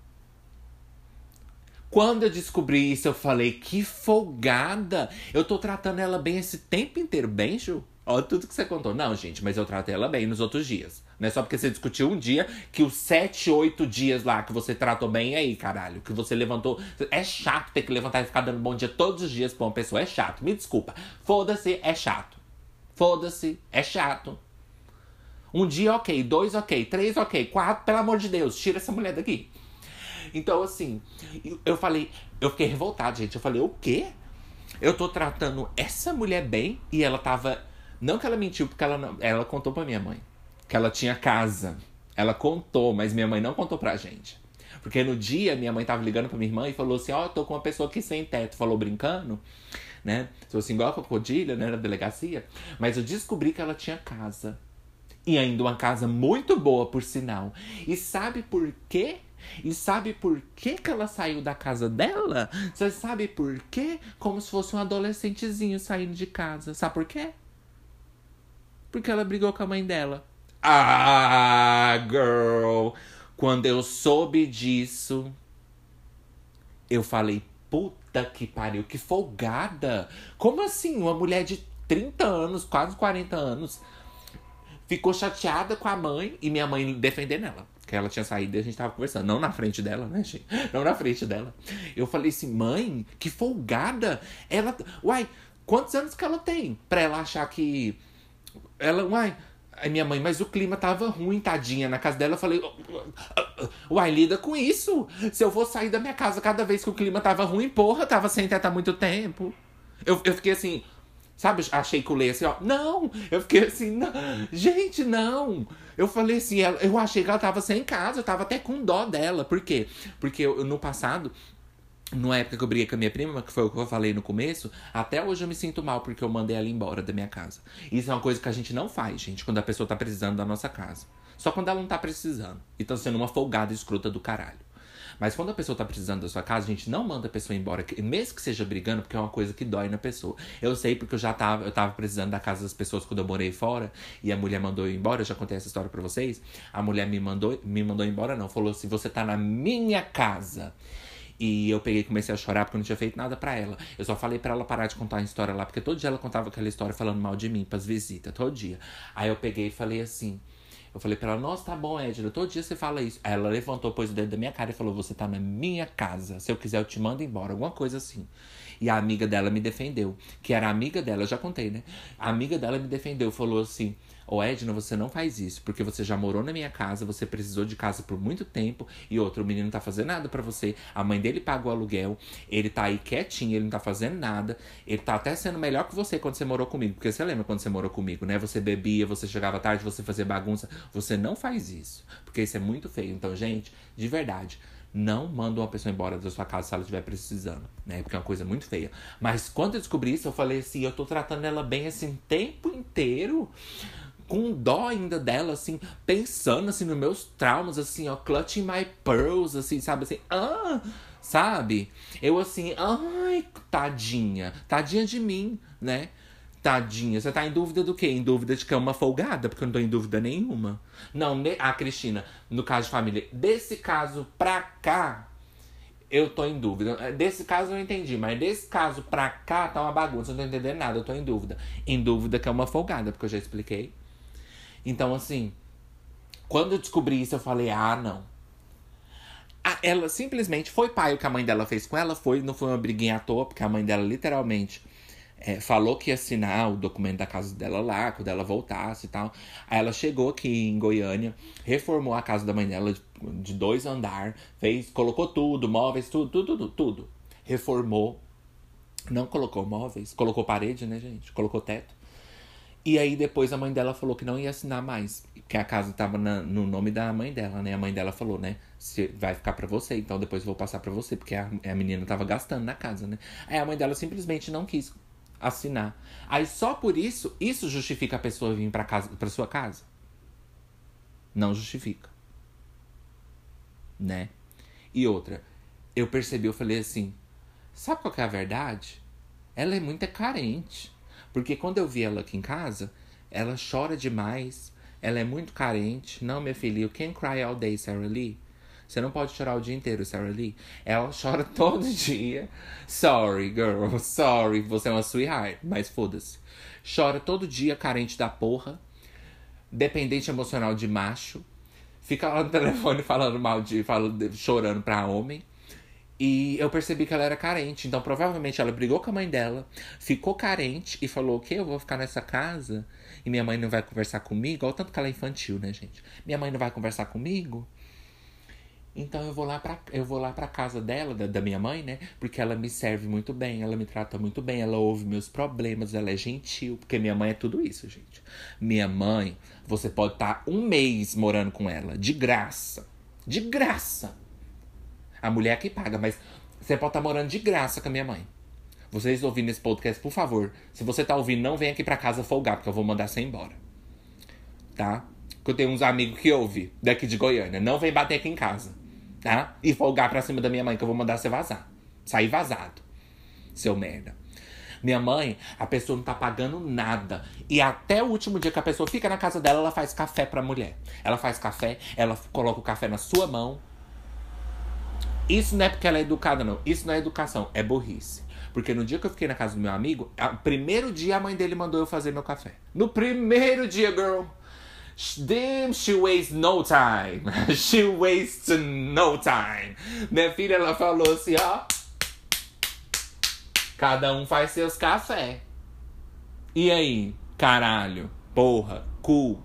Speaker 1: Quando eu descobri isso, eu falei, que folgada! Eu tô tratando ela bem esse tempo inteiro, bem, Ju? Olha tudo que você contou. Não, gente, mas eu tratei ela bem nos outros dias. Não é só porque você discutiu um dia que os sete, oito dias lá que você tratou bem aí, caralho. Que você levantou. É chato ter que levantar e ficar dando bom dia todos os dias pra uma pessoa. É chato. Me desculpa. Foda-se, é chato. Foda-se, é chato. Um dia, ok. Dois, ok. Três, ok. Quatro, pelo amor de Deus, tira essa mulher daqui. Então, assim, eu falei, eu fiquei revoltado, gente. Eu falei, o quê? Eu tô tratando essa mulher bem e ela tava. Não que ela mentiu, porque ela, não... ela contou pra minha mãe que ela tinha casa. Ela contou, mas minha mãe não contou pra gente. Porque no dia minha mãe tava ligando pra minha irmã e falou assim: Ó, oh, tô com uma pessoa aqui sem teto. Falou brincando, né? Sou assim, igual a crocodilha, né? Na delegacia. Mas eu descobri que ela tinha casa. E ainda uma casa muito boa, por sinal. E sabe por quê? E sabe por que, que ela saiu da casa dela? Você sabe por quê? Como se fosse um adolescentezinho saindo de casa. Sabe por quê? Porque ela brigou com a mãe dela. Ah, girl! Quando eu soube disso, eu falei, puta que pariu, que folgada. Como assim? Uma mulher de 30 anos, quase 40 anos, ficou chateada com a mãe e minha mãe defendendo ela. Que ela tinha saído e a gente tava conversando. Não na frente dela, né, gente? Não na frente dela. Eu falei assim, mãe, que folgada. Ela. Uai, quantos anos que ela tem? Pra ela achar que. Ela, uai. Aí minha mãe, mas o clima tava ruim, tadinha. Na casa dela eu falei, uai, lida com isso. Se eu vou sair da minha casa cada vez que o clima tava ruim, porra, tava sem há muito tempo. Eu, eu fiquei assim, Sabe, achei que o Lei assim, ó. Não! Eu fiquei assim, não. Gente, não! Eu falei assim, eu achei que ela tava sem casa, eu tava até com dó dela. Por quê? Porque eu, no passado, numa época que eu briguei com a minha prima, que foi o que eu falei no começo, até hoje eu me sinto mal porque eu mandei ela embora da minha casa. Isso é uma coisa que a gente não faz, gente, quando a pessoa tá precisando da nossa casa. Só quando ela não tá precisando. E tá sendo uma folgada escrota do caralho. Mas quando a pessoa tá precisando da sua casa, a gente não manda a pessoa embora, mesmo que seja brigando, porque é uma coisa que dói na pessoa. Eu sei porque eu já tava, eu tava precisando da casa das pessoas quando eu morei fora e a mulher mandou eu embora, eu já contei essa história para vocês. A mulher me mandou, me mandou embora não, falou assim: "Você tá na minha casa". E eu peguei e comecei a chorar porque eu não tinha feito nada para ela. Eu só falei para ela parar de contar a história lá, porque todo dia ela contava aquela história falando mal de mim pras visitas, todo dia. Aí eu peguei e falei assim: eu falei pra ela, nossa, tá bom, Edna, todo dia você fala isso. Aí ela levantou, pôs o dedo da minha cara e falou: Você tá na minha casa. Se eu quiser, eu te mando embora. Alguma coisa assim. E a amiga dela me defendeu. Que era amiga dela, já contei, né? A amiga dela me defendeu, falou assim: Ô Edna, você não faz isso, porque você já morou na minha casa, você precisou de casa por muito tempo e outro menino não tá fazendo nada para você. A mãe dele paga o aluguel, ele tá aí quietinho, ele não tá fazendo nada. Ele tá até sendo melhor que você quando você morou comigo, porque você lembra quando você morou comigo, né? Você bebia, você chegava tarde, você fazia bagunça. Você não faz isso, porque isso é muito feio. Então, gente, de verdade, não manda uma pessoa embora da sua casa se ela estiver precisando, né? Porque é uma coisa muito feia. Mas quando eu descobri isso, eu falei assim, eu tô tratando ela bem assim o tempo inteiro com dó ainda dela, assim, pensando, assim, nos meus traumas, assim, ó, clutching my pearls, assim, sabe, assim, ah, sabe? Eu, assim, ai, tadinha, tadinha de mim, né? Tadinha, você tá em dúvida do quê? Em dúvida de que é uma folgada? Porque eu não tô em dúvida nenhuma. Não, ne... ah, Cristina, no caso de família, desse caso pra cá, eu tô em dúvida. Desse caso eu entendi, mas desse caso pra cá tá uma bagunça, eu não tô entendendo nada, eu tô em dúvida. Em dúvida que é uma folgada, porque eu já expliquei. Então, assim, quando eu descobri isso, eu falei, ah, não. ela simplesmente foi pai o que a mãe dela fez com ela, foi, não foi uma briguinha à toa, porque a mãe dela literalmente é, falou que ia assinar o documento da casa dela lá, quando ela voltasse e tal. Aí ela chegou aqui em Goiânia, reformou a casa da mãe dela de, de dois andar, fez, colocou tudo, móveis, tudo, tudo, tudo, tudo. Reformou. Não colocou móveis, colocou parede, né, gente? Colocou teto. E aí depois a mãe dela falou que não ia assinar mais, que a casa tava na, no nome da mãe dela, né? A mãe dela falou, né? Se vai ficar para você, então depois eu vou passar para você, porque a, a menina tava gastando na casa, né? Aí a mãe dela simplesmente não quis assinar. Aí só por isso, isso justifica a pessoa vir para casa, para sua casa? Não justifica. Né? E outra, eu percebi, eu falei assim, sabe qual que é a verdade? Ela é muito carente. Porque quando eu vi ela aqui em casa, ela chora demais, ela é muito carente. Não, minha filha, you can't cry all day, Sarah Lee. Você não pode chorar o dia inteiro, Sarah Lee. Ela chora todo dia. Sorry, girl. Sorry, você é uma sweetheart. Mas foda-se. Chora todo dia, carente da porra. Dependente emocional de macho. Fica lá no telefone falando mal de. Falando, chorando pra homem. E eu percebi que ela era carente. Então, provavelmente, ela brigou com a mãe dela, ficou carente e falou: O que? Eu vou ficar nessa casa e minha mãe não vai conversar comigo? Olha o tanto que ela é infantil, né, gente? Minha mãe não vai conversar comigo? Então eu vou lá pra, eu vou lá pra casa dela, da, da, minha mãe, né? Porque ela me serve muito bem, ela me trata muito bem, ela ouve meus problemas, ela é gentil. Porque minha mãe é tudo isso, gente. Minha mãe, você pode estar tá um mês morando com ela, de graça. De graça. A mulher que paga, mas você pode estar tá morando de graça com a minha mãe. Vocês ouvindo esse podcast, por favor, se você tá ouvindo, não vem aqui pra casa folgar, porque eu vou mandar você embora. Tá? Porque eu tenho uns amigos que ouvem daqui de Goiânia. Não vem bater aqui em casa. Tá? E folgar pra cima da minha mãe, que eu vou mandar você vazar. Sair vazado. Seu merda. Minha mãe, a pessoa não tá pagando nada. E até o último dia que a pessoa fica na casa dela, ela faz café pra mulher. Ela faz café, ela coloca o café na sua mão. Isso não é porque ela é educada, não. Isso não é educação, é burrice. Porque no dia que eu fiquei na casa do meu amigo, o primeiro dia a mãe dele mandou eu fazer meu café. No primeiro dia, girl. Damn, she wastes no time. she wastes no time. Minha filha, ela falou assim, ó. Cada um faz seus cafés. E aí, caralho, porra, cu.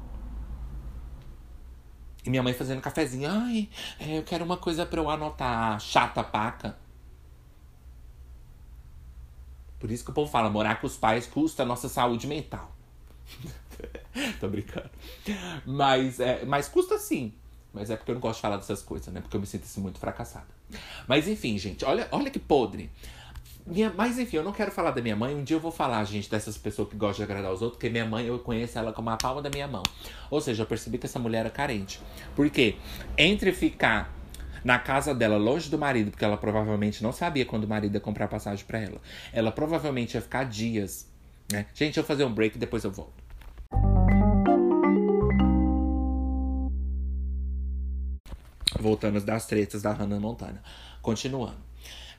Speaker 1: E minha mãe fazendo cafezinho. Ai, é, eu quero uma coisa pra eu anotar. Chata paca. Por isso que o povo fala, morar com os pais custa a nossa saúde mental. Tô brincando. Mas, é, mas custa sim. Mas é porque eu não gosto de falar dessas coisas, né? Porque eu me sinto assim, muito fracassada. Mas enfim, gente, olha, olha que podre. Minha, mas enfim, eu não quero falar da minha mãe. Um dia eu vou falar, gente, dessas pessoas que gostam de agradar os outros, porque minha mãe, eu conheço ela como a palma da minha mão. Ou seja, eu percebi que essa mulher era carente. Porque entre ficar na casa dela, longe do marido, porque ela provavelmente não sabia quando o marido ia comprar passagem para ela. Ela provavelmente ia ficar dias, né? Gente, eu vou fazer um break e depois eu volto. Voltando das tretas da Hannah Montana. Continuando.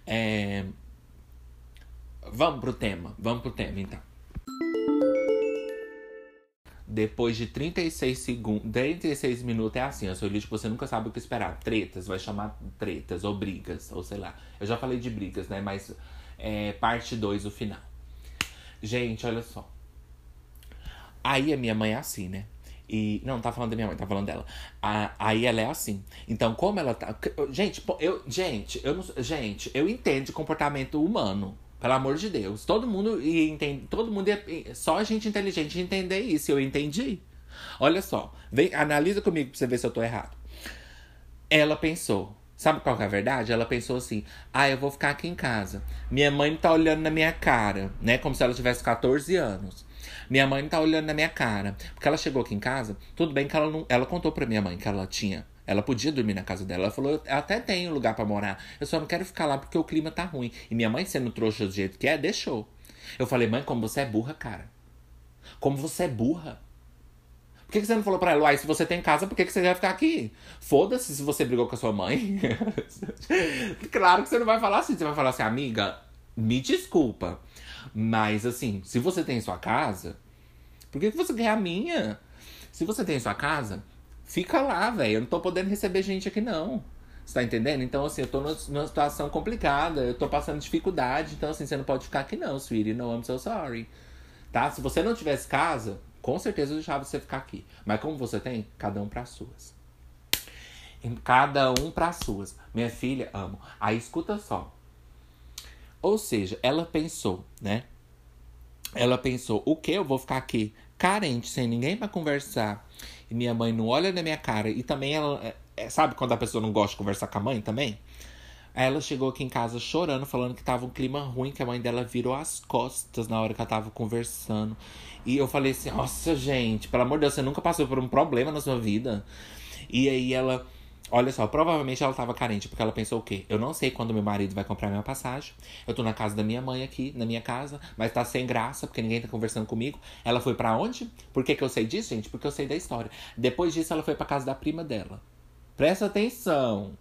Speaker 1: É... Vamos pro tema. Vamos pro tema, então. Depois de 36 segundos, 36 minutos é assim, a sua lista você nunca sabe o que esperar. Tretas, vai chamar tretas, ou brigas, ou sei lá. Eu já falei de brigas, né? Mas é parte 2, o final. Gente, olha só. Aí a minha mãe é assim, né? E. Não, não tá falando da minha mãe, tá falando dela. A, aí ela é assim. Então, como ela tá. Gente, eu. Gente, eu não. Gente, eu entendo comportamento humano. Pelo amor de Deus. Todo mundo entende. Todo mundo é. Só gente inteligente entender isso. Eu entendi. Olha só. Vem, analisa comigo pra você ver se eu tô errado. Ela pensou. Sabe qual é a verdade? Ela pensou assim: ah, eu vou ficar aqui em casa. Minha mãe tá olhando na minha cara, né? Como se ela tivesse 14 anos. Minha mãe tá olhando na minha cara. Porque ela chegou aqui em casa, tudo bem que ela não. Ela contou pra minha mãe que ela tinha ela podia dormir na casa dela. Ela falou: eu até tenho lugar para morar. Eu só não quero ficar lá porque o clima tá ruim. E minha mãe, sendo trouxa do jeito que é, deixou. Eu falei: mãe, como você é burra, cara. Como você é burra. Por que, você não falou pra ela, uai, se você tem casa, por que, que você vai ficar aqui? Foda-se se você brigou com a sua mãe. claro que você não vai falar assim. Você vai falar assim, amiga, me desculpa. Mas assim, se você tem sua casa, por que, que você quer a minha? Se você tem sua casa, Fica lá, velho. Eu não tô podendo receber gente aqui, não. Você tá entendendo? Então, assim, eu tô numa situação complicada. Eu tô passando dificuldade. Então, assim, você não pode ficar aqui, não, sweetie. No, I'm so sorry. Tá? Se você não tivesse casa, com certeza eu deixava você ficar aqui. Mas como você tem, cada um para suas. Cada um para suas. Minha filha, amo. Aí escuta só. Ou seja, ela pensou, né? Ela pensou, o que? Eu vou ficar aqui carente, sem ninguém para conversar e minha mãe não olha na minha cara, e também ela. É, é, sabe quando a pessoa não gosta de conversar com a mãe também? Ela chegou aqui em casa chorando, falando que tava um clima ruim, que a mãe dela virou as costas na hora que ela tava conversando. E eu falei assim: Nossa, gente, pelo amor de Deus, você nunca passou por um problema na sua vida. E aí ela Olha só, provavelmente ela estava carente, porque ela pensou o quê? Eu não sei quando meu marido vai comprar minha passagem. Eu tô na casa da minha mãe aqui, na minha casa, mas tá sem graça, porque ninguém tá conversando comigo. Ela foi para onde? Por que, que eu sei disso, gente? Porque eu sei da história. Depois disso, ela foi pra casa da prima dela. Presta atenção!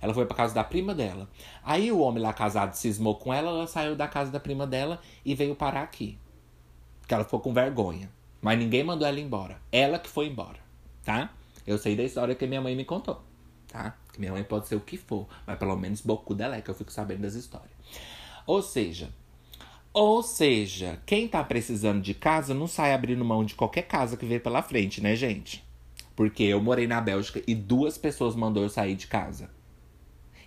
Speaker 1: Ela foi pra casa da prima dela. Aí o homem lá casado cismou com ela, ela saiu da casa da prima dela e veio parar aqui. Porque ela ficou com vergonha. Mas ninguém mandou ela embora. Ela que foi embora, tá? Eu sei da história que minha mãe me contou, tá? Que minha mãe pode ser o que for, mas pelo menos bocu dela é que eu fico sabendo das histórias. Ou seja, ou seja, quem tá precisando de casa não sai abrindo mão de qualquer casa que vê pela frente, né, gente? Porque eu morei na Bélgica e duas pessoas mandou eu sair de casa.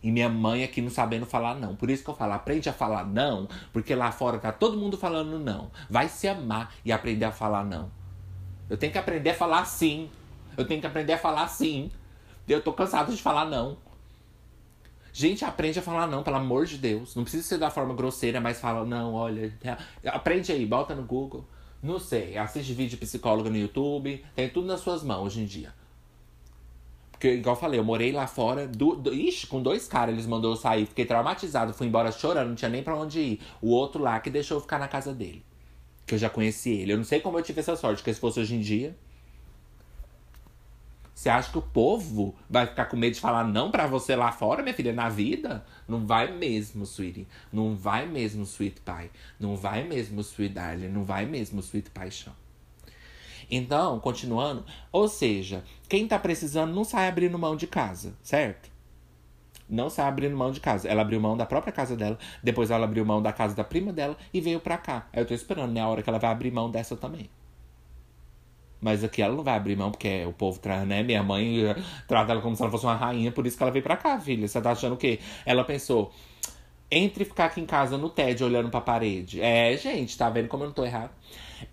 Speaker 1: E minha mãe aqui não sabendo falar não. Por isso que eu falo, aprende a falar não, porque lá fora tá todo mundo falando não. Vai se amar e aprender a falar não. Eu tenho que aprender a falar sim. Eu tenho que aprender a falar sim. Eu tô cansado de falar não. Gente, aprende a falar não, pelo amor de Deus. Não precisa ser da forma grosseira, mas fala, não, olha. Aprende aí, bota no Google. Não sei, assiste vídeo psicólogo no YouTube. Tem tudo nas suas mãos hoje em dia. Porque, igual eu falei, eu morei lá fora. Do, do, ixi, com dois caras, eles mandou eu sair. Fiquei traumatizado, fui embora chorando, não tinha nem pra onde ir. O outro lá que deixou eu ficar na casa dele. Que eu já conheci ele. Eu não sei como eu tive essa sorte, porque se fosse hoje em dia. Você acha que o povo vai ficar com medo de falar não para você lá fora, minha filha, na vida? Não vai mesmo, sweetie. Não vai mesmo, sweet pai. Não vai mesmo, sweet darling. Não vai mesmo, sweet paixão. Então, continuando, ou seja, quem tá precisando não sai abrindo mão de casa, certo? Não sai abrindo mão de casa. Ela abriu mão da própria casa dela, depois ela abriu mão da casa da prima dela e veio pra cá. Eu tô esperando, né, a hora que ela vai abrir mão dessa também. Mas aqui ela não vai abrir mão, porque o povo traz, né? Minha mãe eh, trata ela como se ela fosse uma rainha, por isso que ela veio pra cá, filha. Você tá achando o quê? Ela pensou, entre ficar aqui em casa no TED olhando pra parede. É, gente, tá vendo como eu não tô errado?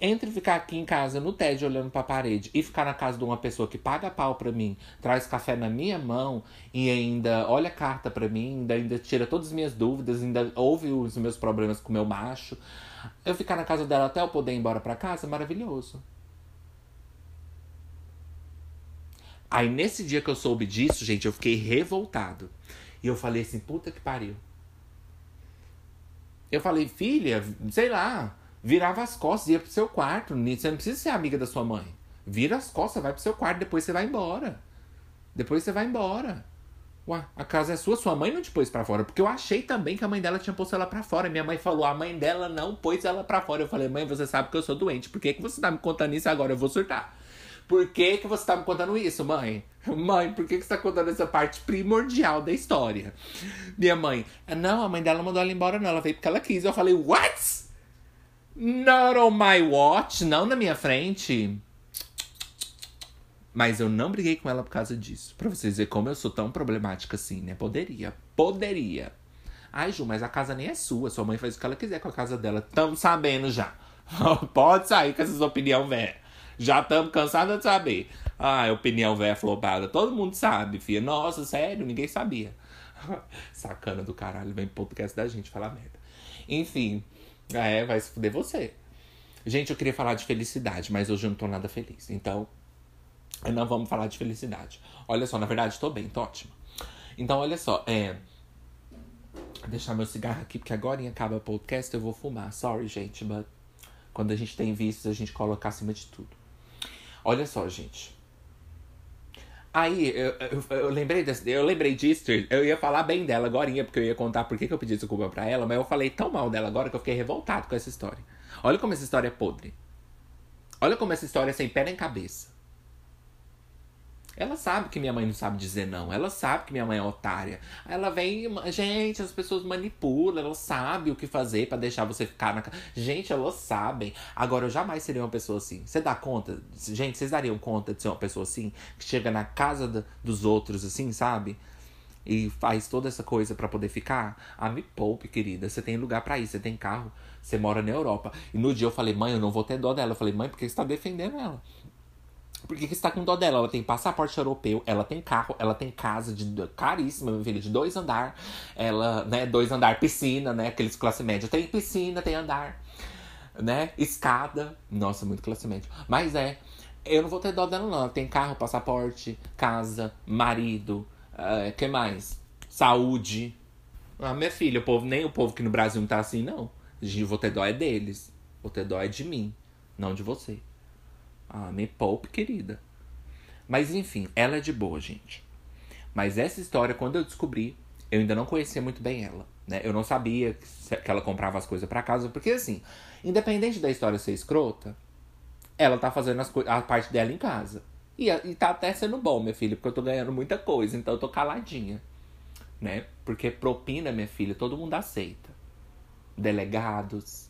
Speaker 1: Entre ficar aqui em casa no TED olhando pra parede e ficar na casa de uma pessoa que paga pau pra mim, traz café na minha mão e ainda olha carta pra mim, ainda, ainda tira todas as minhas dúvidas, ainda ouve os meus problemas com o meu macho. Eu ficar na casa dela até eu poder ir embora pra casa, maravilhoso. Aí nesse dia que eu soube disso, gente, eu fiquei revoltado. E eu falei assim, puta que pariu. Eu falei, filha, sei lá, virava as costas, ia pro seu quarto. Você não precisa ser amiga da sua mãe. Vira as costas, vai pro seu quarto, depois você vai embora. Depois você vai embora. Ué, a casa é sua, sua mãe não te pôs pra fora. Porque eu achei também que a mãe dela tinha posto ela pra fora. Minha mãe falou, a mãe dela não pôs ela pra fora. Eu falei, mãe, você sabe que eu sou doente. Por que, que você tá me contando isso agora? Eu vou surtar. Por que, que você tá me contando isso, mãe? Mãe, por que, que você tá contando essa parte primordial da história? Minha mãe, não, a mãe dela mandou ela embora, não. Ela veio porque ela quis. Eu falei, what? Not on my watch, não na minha frente. Mas eu não briguei com ela por causa disso. Pra vocês verem como eu sou tão problemática assim, né? Poderia, poderia. Ai, Ju, mas a casa nem é sua. Sua mãe faz o que ela quiser com a casa dela. Tamo sabendo já. Pode sair com essas opiniões, velho. Já estamos cansados de saber. Ah, opinião velha flopada. Todo mundo sabe, filha. Nossa, sério, ninguém sabia. Sacana do caralho, vem podcast da gente falar merda. Enfim, é, vai se fuder você. Gente, eu queria falar de felicidade, mas hoje eu não tô nada feliz. Então, não vamos falar de felicidade. Olha só, na verdade, tô bem, tô ótima. Então, olha só, é. Deixar meu cigarro aqui, porque agora acaba o podcast, eu vou fumar. Sorry, gente, but quando a gente tem vícios, a gente coloca acima de tudo. Olha só, gente. Aí, eu, eu, eu, lembrei desse, eu lembrei disso, eu ia falar bem dela agora, porque eu ia contar por que eu pedi desculpa pra ela, mas eu falei tão mal dela agora que eu fiquei revoltado com essa história. Olha como essa história é podre. Olha como essa história é sem pé nem cabeça. Ela sabe que minha mãe não sabe dizer não. Ela sabe que minha mãe é otária. Ela vem. Gente, as pessoas manipulam. Elas sabem o que fazer para deixar você ficar na. Gente, elas sabem. Agora, eu jamais seria uma pessoa assim. Você dá conta? Gente, vocês dariam conta de ser uma pessoa assim? Que chega na casa da, dos outros, assim, sabe? E faz toda essa coisa para poder ficar? Ah, me poupe, querida. Você tem lugar para ir, você tem carro, você mora na Europa. E no dia eu falei, mãe, eu não vou ter dó dela. Eu falei, mãe, por que você tá defendendo ela? Por que, que você tá com dó dela? Ela tem passaporte europeu, ela tem carro, ela tem casa de caríssima, meu filho, de dois andar. Ela, né, dois andar, piscina, né? Aqueles classe média. Tem piscina, tem andar, né? Escada. Nossa, muito classe média. Mas é, eu não vou ter dó dela, não. Ela tem carro, passaporte, casa, marido. Uh, que mais? Saúde. Ah, minha filha, o povo, nem o povo que no Brasil não tá assim, não. Vou ter dó é deles. Vou ter dó é de mim, não de você. Ah, me poupe, querida. Mas enfim, ela é de boa, gente. Mas essa história, quando eu descobri, eu ainda não conhecia muito bem ela. Né? Eu não sabia que ela comprava as coisas para casa, porque assim, independente da história ser escrota, ela tá fazendo as a parte dela em casa. E, e tá até sendo bom, minha filha, porque eu tô ganhando muita coisa, então eu tô caladinha. Né? Porque propina, minha filha, todo mundo aceita. Delegados,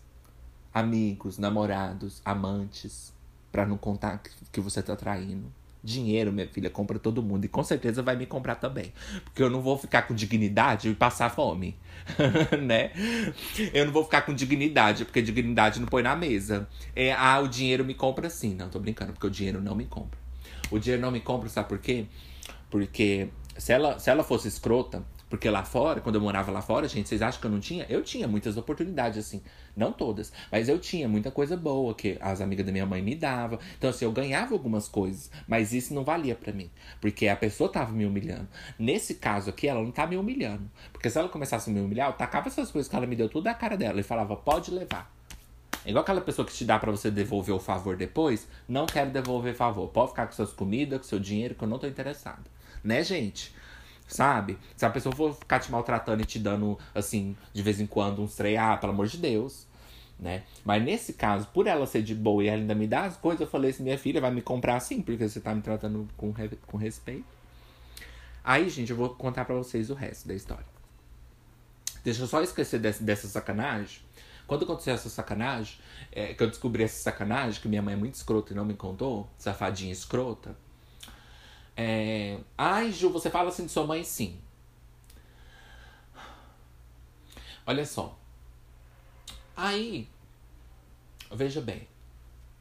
Speaker 1: amigos, namorados, amantes para não contar que você tá traindo. Dinheiro, minha filha, compra todo mundo. E com certeza vai me comprar também. Porque eu não vou ficar com dignidade e passar fome. né? Eu não vou ficar com dignidade, porque dignidade não põe na mesa. É, ah, o dinheiro me compra sim. Não, tô brincando, porque o dinheiro não me compra. O dinheiro não me compra, sabe por quê? Porque se ela, se ela fosse escrota, Porque lá fora, quando eu morava lá fora, gente, vocês acham que eu não tinha? Eu tinha muitas oportunidades, assim. Não todas, mas eu tinha muita coisa boa que as amigas da minha mãe me davam. Então, assim, eu ganhava algumas coisas, mas isso não valia para mim. Porque a pessoa tava me humilhando. Nesse caso aqui, ela não tá me humilhando. Porque se ela começasse a me humilhar, eu tacava essas coisas que ela me deu tudo na cara dela e falava, pode levar. É igual aquela pessoa que te dá para você devolver o favor depois. Não quero devolver favor. Pode ficar com suas comidas, com seu dinheiro, que eu não tô interessado. Né, gente? Sabe? Se a pessoa for ficar te maltratando e te dando, assim, de vez em quando uns três, ah, pelo amor de Deus. Né? Mas nesse caso, por ela ser de boa e ela ainda me dar as coisas, eu falei assim: minha filha vai me comprar assim, porque você tá me tratando com, com respeito. Aí, gente, eu vou contar para vocês o resto da história. Deixa eu só esquecer desse, dessa sacanagem. Quando aconteceu essa sacanagem, é, que eu descobri essa sacanagem, que minha mãe é muito escrota e não me contou, safadinha escrota. É... Ai, Ju, você fala assim de sua mãe? Sim. Olha só. Aí, veja bem.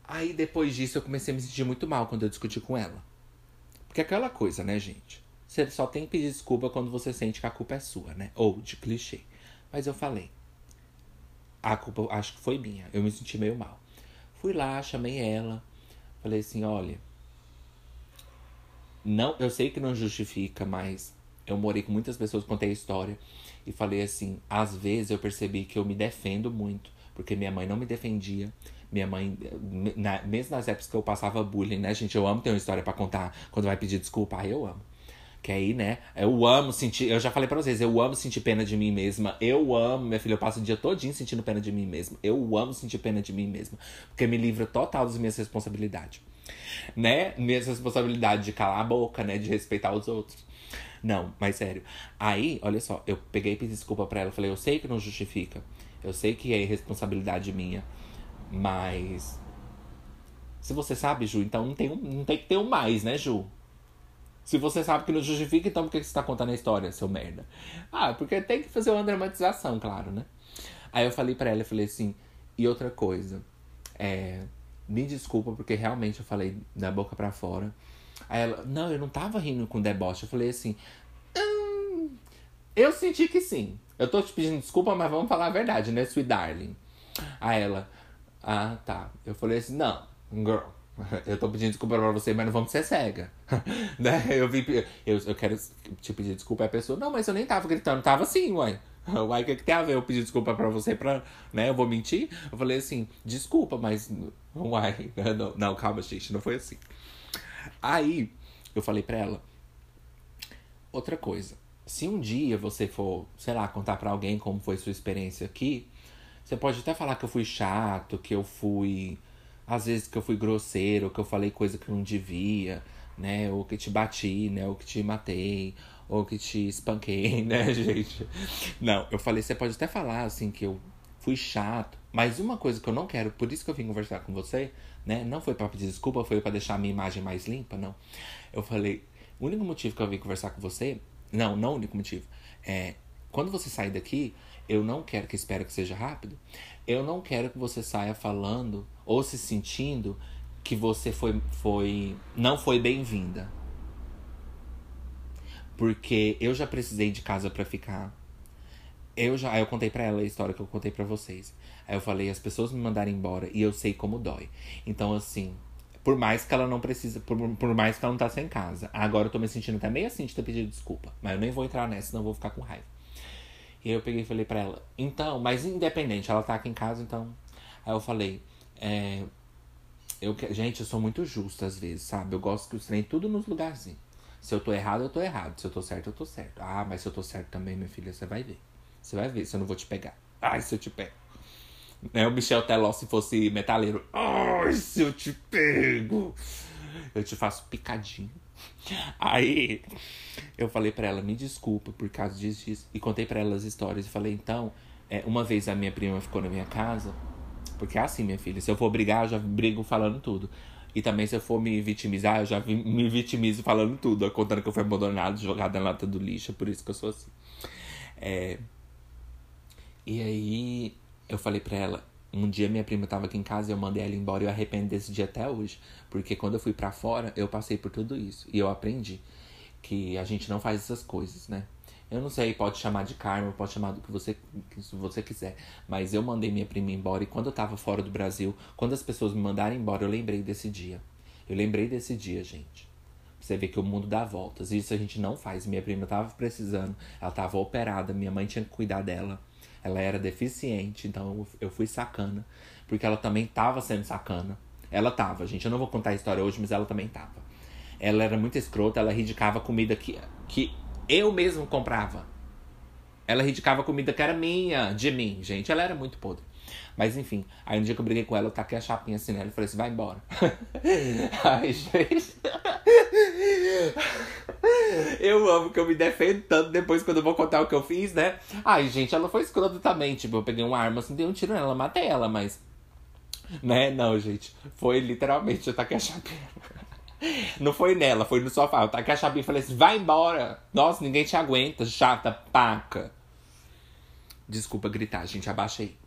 Speaker 1: Aí depois disso eu comecei a me sentir muito mal quando eu discuti com ela. Porque é aquela coisa, né, gente? Você só tem que pedir desculpa quando você sente que a culpa é sua, né? Ou de clichê. Mas eu falei. A culpa acho que foi minha. Eu me senti meio mal. Fui lá, chamei ela. Falei assim: olha, não, eu sei que não justifica, mas eu morei com muitas pessoas, contei a história e falei assim: às vezes eu percebi que eu me defendo muito, porque minha mãe não me defendia. Minha mãe, na, mesmo nas épocas que eu passava bullying, né, gente? Eu amo ter uma história para contar quando vai pedir desculpa. Ai, eu amo. Que aí, né? Eu amo sentir. Eu já falei pra vocês, eu amo sentir pena de mim mesma. Eu amo, minha filha, eu passo o dia todinho sentindo pena de mim mesma. Eu amo sentir pena de mim mesma. Porque me livra total das minhas responsabilidades né? Minha responsabilidade de calar a boca, né? De respeitar os outros. Não, mas sério. Aí, olha só, eu peguei e pedi desculpa pra ela. Falei, eu sei que não justifica. Eu sei que é irresponsabilidade minha. Mas. Se você sabe, Ju, então não tem, não tem que ter um mais, né, Ju? Se você sabe que não justifica, então por que você tá contando a história, seu merda? Ah, porque tem que fazer uma dramatização, claro, né? Aí eu falei pra ela, eu falei assim, e outra coisa, é, me desculpa porque realmente eu falei da boca para fora. Aí ela, não, eu não tava rindo com deboche. Eu falei assim, hum, eu senti que sim. Eu tô te pedindo desculpa, mas vamos falar a verdade, né, sweet darling? Aí ela, ah, tá. Eu falei assim, não, girl, eu tô pedindo desculpa pra você, mas não vamos ser cega. né? Eu, vi, eu, eu quero te pedir desculpa a pessoa, não, mas eu nem tava gritando, tava assim, uai. Uai, o que, que tem a ver eu pedir desculpa pra você pra. Né? Eu vou mentir? Eu falei assim, desculpa, mas. Uai. Não, não, calma, gente, não foi assim. Aí, eu falei pra ela. Outra coisa. Se um dia você for, sei lá, contar pra alguém como foi sua experiência aqui, você pode até falar que eu fui chato, que eu fui. Às vezes que eu fui grosseiro, que eu falei coisa que não devia, né? Ou que te bati, né? Ou que te matei ou que te espanquei, né, gente? Não, eu falei, você pode até falar assim que eu fui chato, mas uma coisa que eu não quero, por isso que eu vim conversar com você, né? Não foi para pedir desculpa, foi para deixar a minha imagem mais limpa, não. Eu falei, o único motivo que eu vim conversar com você, não, não o único motivo, é quando você sair daqui, eu não quero que espero que seja rápido. Eu não quero que você saia falando ou se sentindo que você foi, foi não foi bem-vinda. Porque eu já precisei de casa para ficar. Eu já, aí eu contei para ela a história que eu contei para vocês. Aí eu falei, as pessoas me mandarem embora e eu sei como dói. Então assim, por mais que ela não precisa, por, por mais que ela não tá sem casa. Agora eu tô me sentindo até meio assim de ter pedido desculpa, mas eu nem vou entrar nessa, senão eu vou ficar com raiva. E aí eu peguei e falei para ela, então, mas independente, ela tá aqui em casa, então. Aí eu falei, é, eu, gente, eu sou muito justa às vezes, sabe? Eu gosto que os trem tudo nos lugarzinhos. Se eu tô errado, eu tô errado. Se eu tô certo, eu tô certo. Ah, mas se eu tô certo também, minha filha, você vai ver. Você vai ver se eu não vou te pegar. Ai, se eu te pego. Né? O Michel Teló, se fosse metaleiro. Ai, se eu te pego. Eu te faço picadinho. Aí, eu falei para ela, me desculpa por causa disso, disso. E contei para ela as histórias. E falei, então, é, uma vez a minha prima ficou na minha casa. Porque é assim, minha filha. Se eu for brigar, eu já brigo falando tudo. E também, se eu for me vitimizar, eu já me vitimizo falando tudo, contando que eu fui abandonado, jogado na lata do lixo, por isso que eu sou assim. É... E aí, eu falei pra ela, um dia minha prima tava aqui em casa e eu mandei ela embora e eu arrependo desse dia até hoje. Porque quando eu fui para fora, eu passei por tudo isso. E eu aprendi que a gente não faz essas coisas, né? Eu não sei, pode chamar de karma, pode chamar do que você, que você quiser. Mas eu mandei minha prima embora e quando eu tava fora do Brasil, quando as pessoas me mandaram embora, eu lembrei desse dia. Eu lembrei desse dia, gente. Você vê que o mundo dá voltas. Isso a gente não faz. Minha prima tava precisando, ela tava operada, minha mãe tinha que cuidar dela. Ela era deficiente, então eu fui sacana. Porque ela também tava sendo sacana. Ela tava, gente. Eu não vou contar a história hoje, mas ela também tava. Ela era muito escrota, ela ridicava comida que, que eu mesmo comprava. Ela ridicava comida que era minha, de mim, gente. Ela era muito podre. Mas enfim, aí um dia que eu briguei com ela, eu taquei a chapinha assim nela e falei assim: vai embora. Ai, gente. Eu amo que eu me defendo tanto depois quando eu vou contar o que eu fiz, né? Ai, gente, ela foi escrota também. Tipo, eu peguei uma arma assim, dei um tiro nela, matei ela, mas. Né? Não, gente. Foi literalmente, eu taquei a chapinha. Não foi nela, foi no sofá. Eu taquei a chapinha e falei assim: vai embora. Nossa, ninguém te aguenta, chata, paca. Desculpa gritar, gente, abaixei.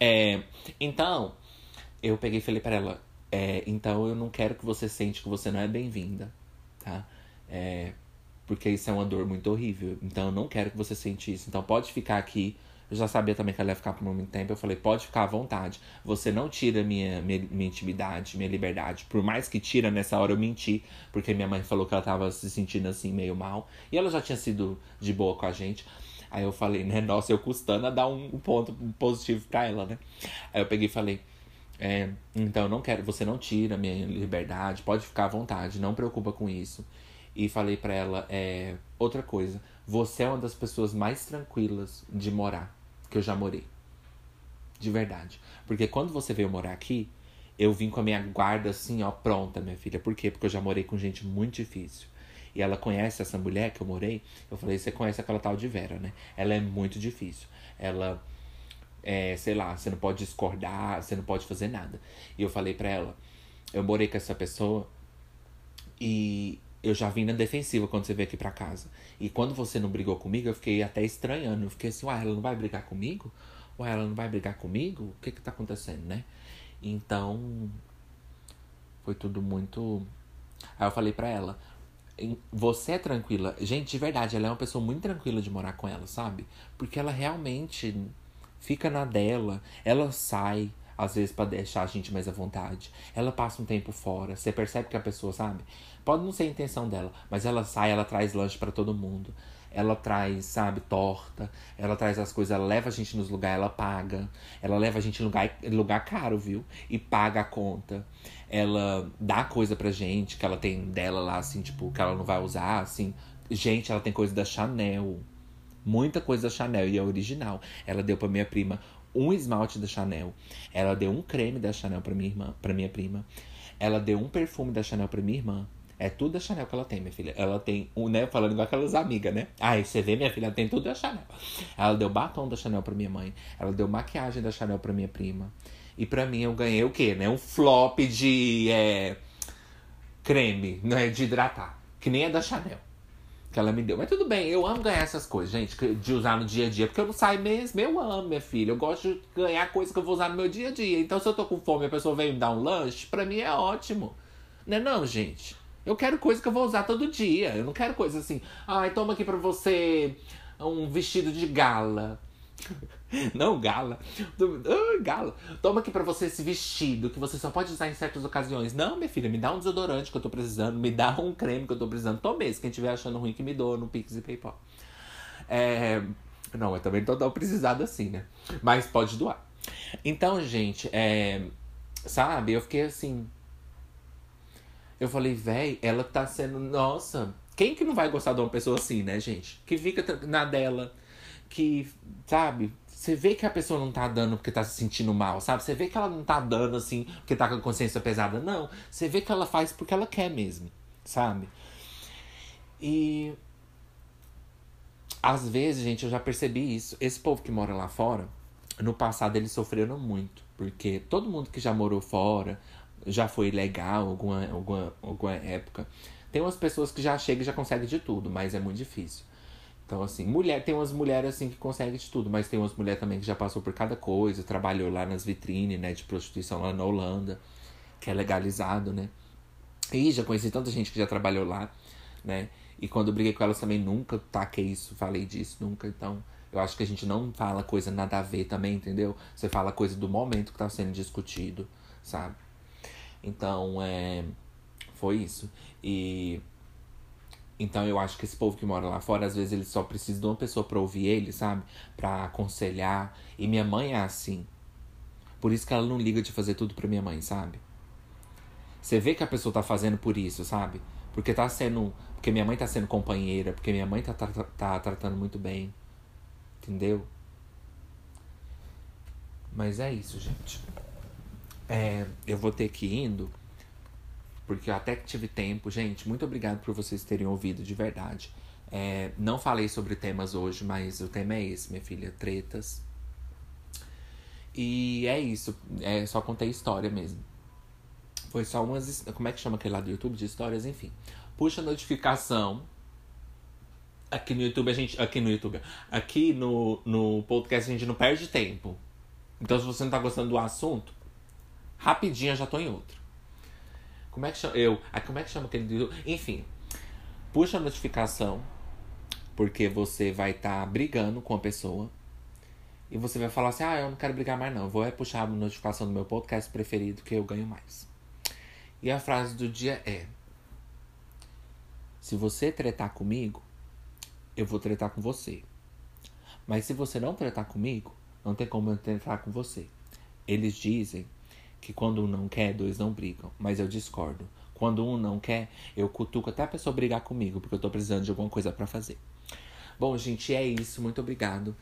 Speaker 1: É, então, eu peguei e falei pra ela: é, então eu não quero que você sente que você não é bem-vinda, tá? É, porque isso é uma dor muito horrível. Então eu não quero que você sente isso. Então pode ficar aqui. Eu já sabia também que ela ia ficar por muito tempo. Eu falei, pode ficar à vontade. Você não tira minha, minha, minha intimidade, minha liberdade. Por mais que tira, nessa hora eu menti. Porque minha mãe falou que ela tava se sentindo assim, meio mal. E ela já tinha sido de boa com a gente. Aí eu falei, né? Nossa, eu custando a dar um, ponto positivo pra ela, né? Aí eu peguei e falei, é, então eu não quero, você não tira minha liberdade, pode ficar à vontade, não preocupa com isso. E falei para ela, é, outra coisa, você é uma das pessoas mais tranquilas de morar que eu já morei. De verdade. Porque quando você veio morar aqui, eu vim com a minha guarda assim, ó, pronta, minha filha. Por quê? Porque eu já morei com gente muito difícil. E ela conhece essa mulher que eu morei. Eu falei, você conhece aquela tal de Vera, né? Ela é muito difícil. Ela, é, sei lá, você não pode discordar, você não pode fazer nada. E eu falei pra ela, eu morei com essa pessoa e eu já vim na defensiva quando você veio aqui pra casa. E quando você não brigou comigo, eu fiquei até estranhando. Eu fiquei assim, uai, ela não vai brigar comigo? Uai, ela não vai brigar comigo? O que que tá acontecendo, né? Então, foi tudo muito. Aí eu falei pra ela, você é tranquila. Gente, de verdade, ela é uma pessoa muito tranquila de morar com ela, sabe? Porque ela realmente fica na dela, ela sai às vezes para deixar a gente mais à vontade. Ela passa um tempo fora, você percebe que a pessoa, sabe? Pode não ser a intenção dela, mas ela sai, ela traz lanche para todo mundo. Ela traz, sabe, torta. Ela traz as coisas, ela leva a gente nos lugares, ela paga. Ela leva a gente em lugar, lugar caro, viu? E paga a conta. Ela dá coisa pra gente que ela tem dela lá, assim, tipo, que ela não vai usar, assim. Gente, ela tem coisa da Chanel. Muita coisa da Chanel e é original. Ela deu pra minha prima um esmalte da Chanel. Ela deu um creme da Chanel pra minha irmã, para minha prima. Ela deu um perfume da Chanel pra minha irmã. É tudo da Chanel que ela tem, minha filha. Ela tem, um, né? Falando igual aquelas amigas, né? Aí você vê, minha filha, tem tudo da Chanel. Ela deu batom da Chanel pra minha mãe. Ela deu maquiagem da Chanel pra minha prima. E pra mim eu ganhei o quê, né? Um flop de é, creme, né? De hidratar. Que nem é da Chanel que ela me deu. Mas tudo bem, eu amo ganhar essas coisas, gente, de usar no dia a dia, porque eu não saio mesmo, eu amo, minha filha. Eu gosto de ganhar coisas que eu vou usar no meu dia a dia. Então, se eu tô com fome e a pessoa vem me dar um lanche, pra mim é ótimo. Não é não, gente? Eu quero coisa que eu vou usar todo dia. Eu não quero coisa assim, ai, toma aqui pra você um vestido de gala. Não, gala. Uh, gala. Toma aqui pra você esse vestido que você só pode usar em certas ocasiões. Não, minha filha, me dá um desodorante que eu tô precisando, me dá um creme que eu tô precisando. Tome esse. Quem estiver achando ruim que me doa no Pix e PayPal. É... Não, eu também tô precisado assim, né? Mas pode doar. Então, gente, é... sabe, eu fiquei assim. Eu falei, véi, ela tá sendo. Nossa, quem que não vai gostar de uma pessoa assim, né, gente? Que fica na dela, que, sabe, você vê que a pessoa não tá dando porque tá se sentindo mal, sabe? Você vê que ela não tá dando assim porque tá com a consciência pesada. Não. Você vê que ela faz porque ela quer mesmo, sabe? E. Às vezes, gente, eu já percebi isso. Esse povo que mora lá fora, no passado eles sofreram muito. Porque todo mundo que já morou fora, já foi legal alguma, alguma, alguma época. Tem umas pessoas que já chegam e já conseguem de tudo, mas é muito difícil. Então, assim, mulher, tem umas mulheres assim que conseguem de tudo, mas tem umas mulheres também que já passou por cada coisa, trabalhou lá nas vitrines, né, de prostituição lá na Holanda, que é legalizado, né? E já conheci tanta gente que já trabalhou lá, né? E quando eu briguei com elas também nunca taquei isso, falei disso, nunca. Então, eu acho que a gente não fala coisa nada a ver também, entendeu? Você fala coisa do momento que tá sendo discutido, sabe? Então, é. Foi isso. E. Então eu acho que esse povo que mora lá fora, às vezes eles só precisam de uma pessoa pra ouvir ele, sabe? Pra aconselhar. E minha mãe é assim. Por isso que ela não liga de fazer tudo pra minha mãe, sabe? Você vê que a pessoa tá fazendo por isso, sabe? Porque tá sendo. Porque minha mãe tá sendo companheira, porque minha mãe tá, tá, tá tratando muito bem. Entendeu? Mas é isso, gente. É, eu vou ter que ir indo. Porque eu até que tive tempo. Gente, muito obrigado por vocês terem ouvido, de verdade. É, não falei sobre temas hoje, mas o tema é esse, minha filha. Tretas. E é isso. É, só contei história mesmo. Foi só umas. Como é que chama aquele lá do YouTube? De histórias, enfim. Puxa a notificação. Aqui no YouTube a gente. Aqui no YouTube. Aqui no, no podcast a gente não perde tempo. Então, se você não tá gostando do assunto, rapidinho eu já tô em outro. Como é que chama? Eu. Ah, como é que chama aquele? Enfim. Puxa a notificação. Porque você vai estar tá brigando com a pessoa. E você vai falar assim: ah, eu não quero brigar mais, não. Vou é puxar a notificação do meu podcast preferido que eu ganho mais. E a frase do dia é: Se você tretar comigo, eu vou tretar com você. Mas se você não tretar comigo, não tem como eu tretar com você. Eles dizem que quando um não quer, dois não brigam. Mas eu discordo. Quando um não quer, eu cutuco até a pessoa brigar comigo, porque eu tô precisando de alguma coisa para fazer. Bom, gente, é isso. Muito obrigado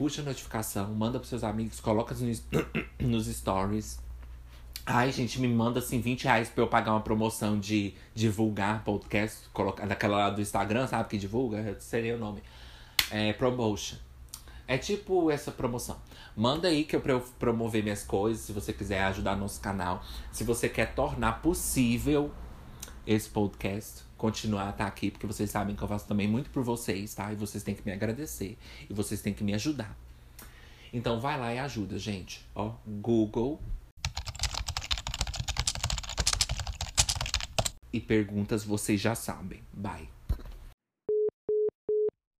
Speaker 1: puxa a notificação, manda pros seus amigos, coloca nos, stories. Ai, gente, me manda assim 20 reais pra eu pagar uma promoção de divulgar podcast, colocar daquela lá do Instagram, sabe? Que divulga, seria o nome. É promotion. É tipo essa promoção. Manda aí que eu pra eu promover minhas coisas, se você quiser ajudar nosso canal. Se você quer tornar possível esse podcast continuar a estar aqui, porque vocês sabem que eu faço também muito por vocês, tá? E vocês têm que me agradecer. E vocês têm que me ajudar. Então vai lá e ajuda, gente. Ó, Google. E perguntas vocês já sabem. Bye.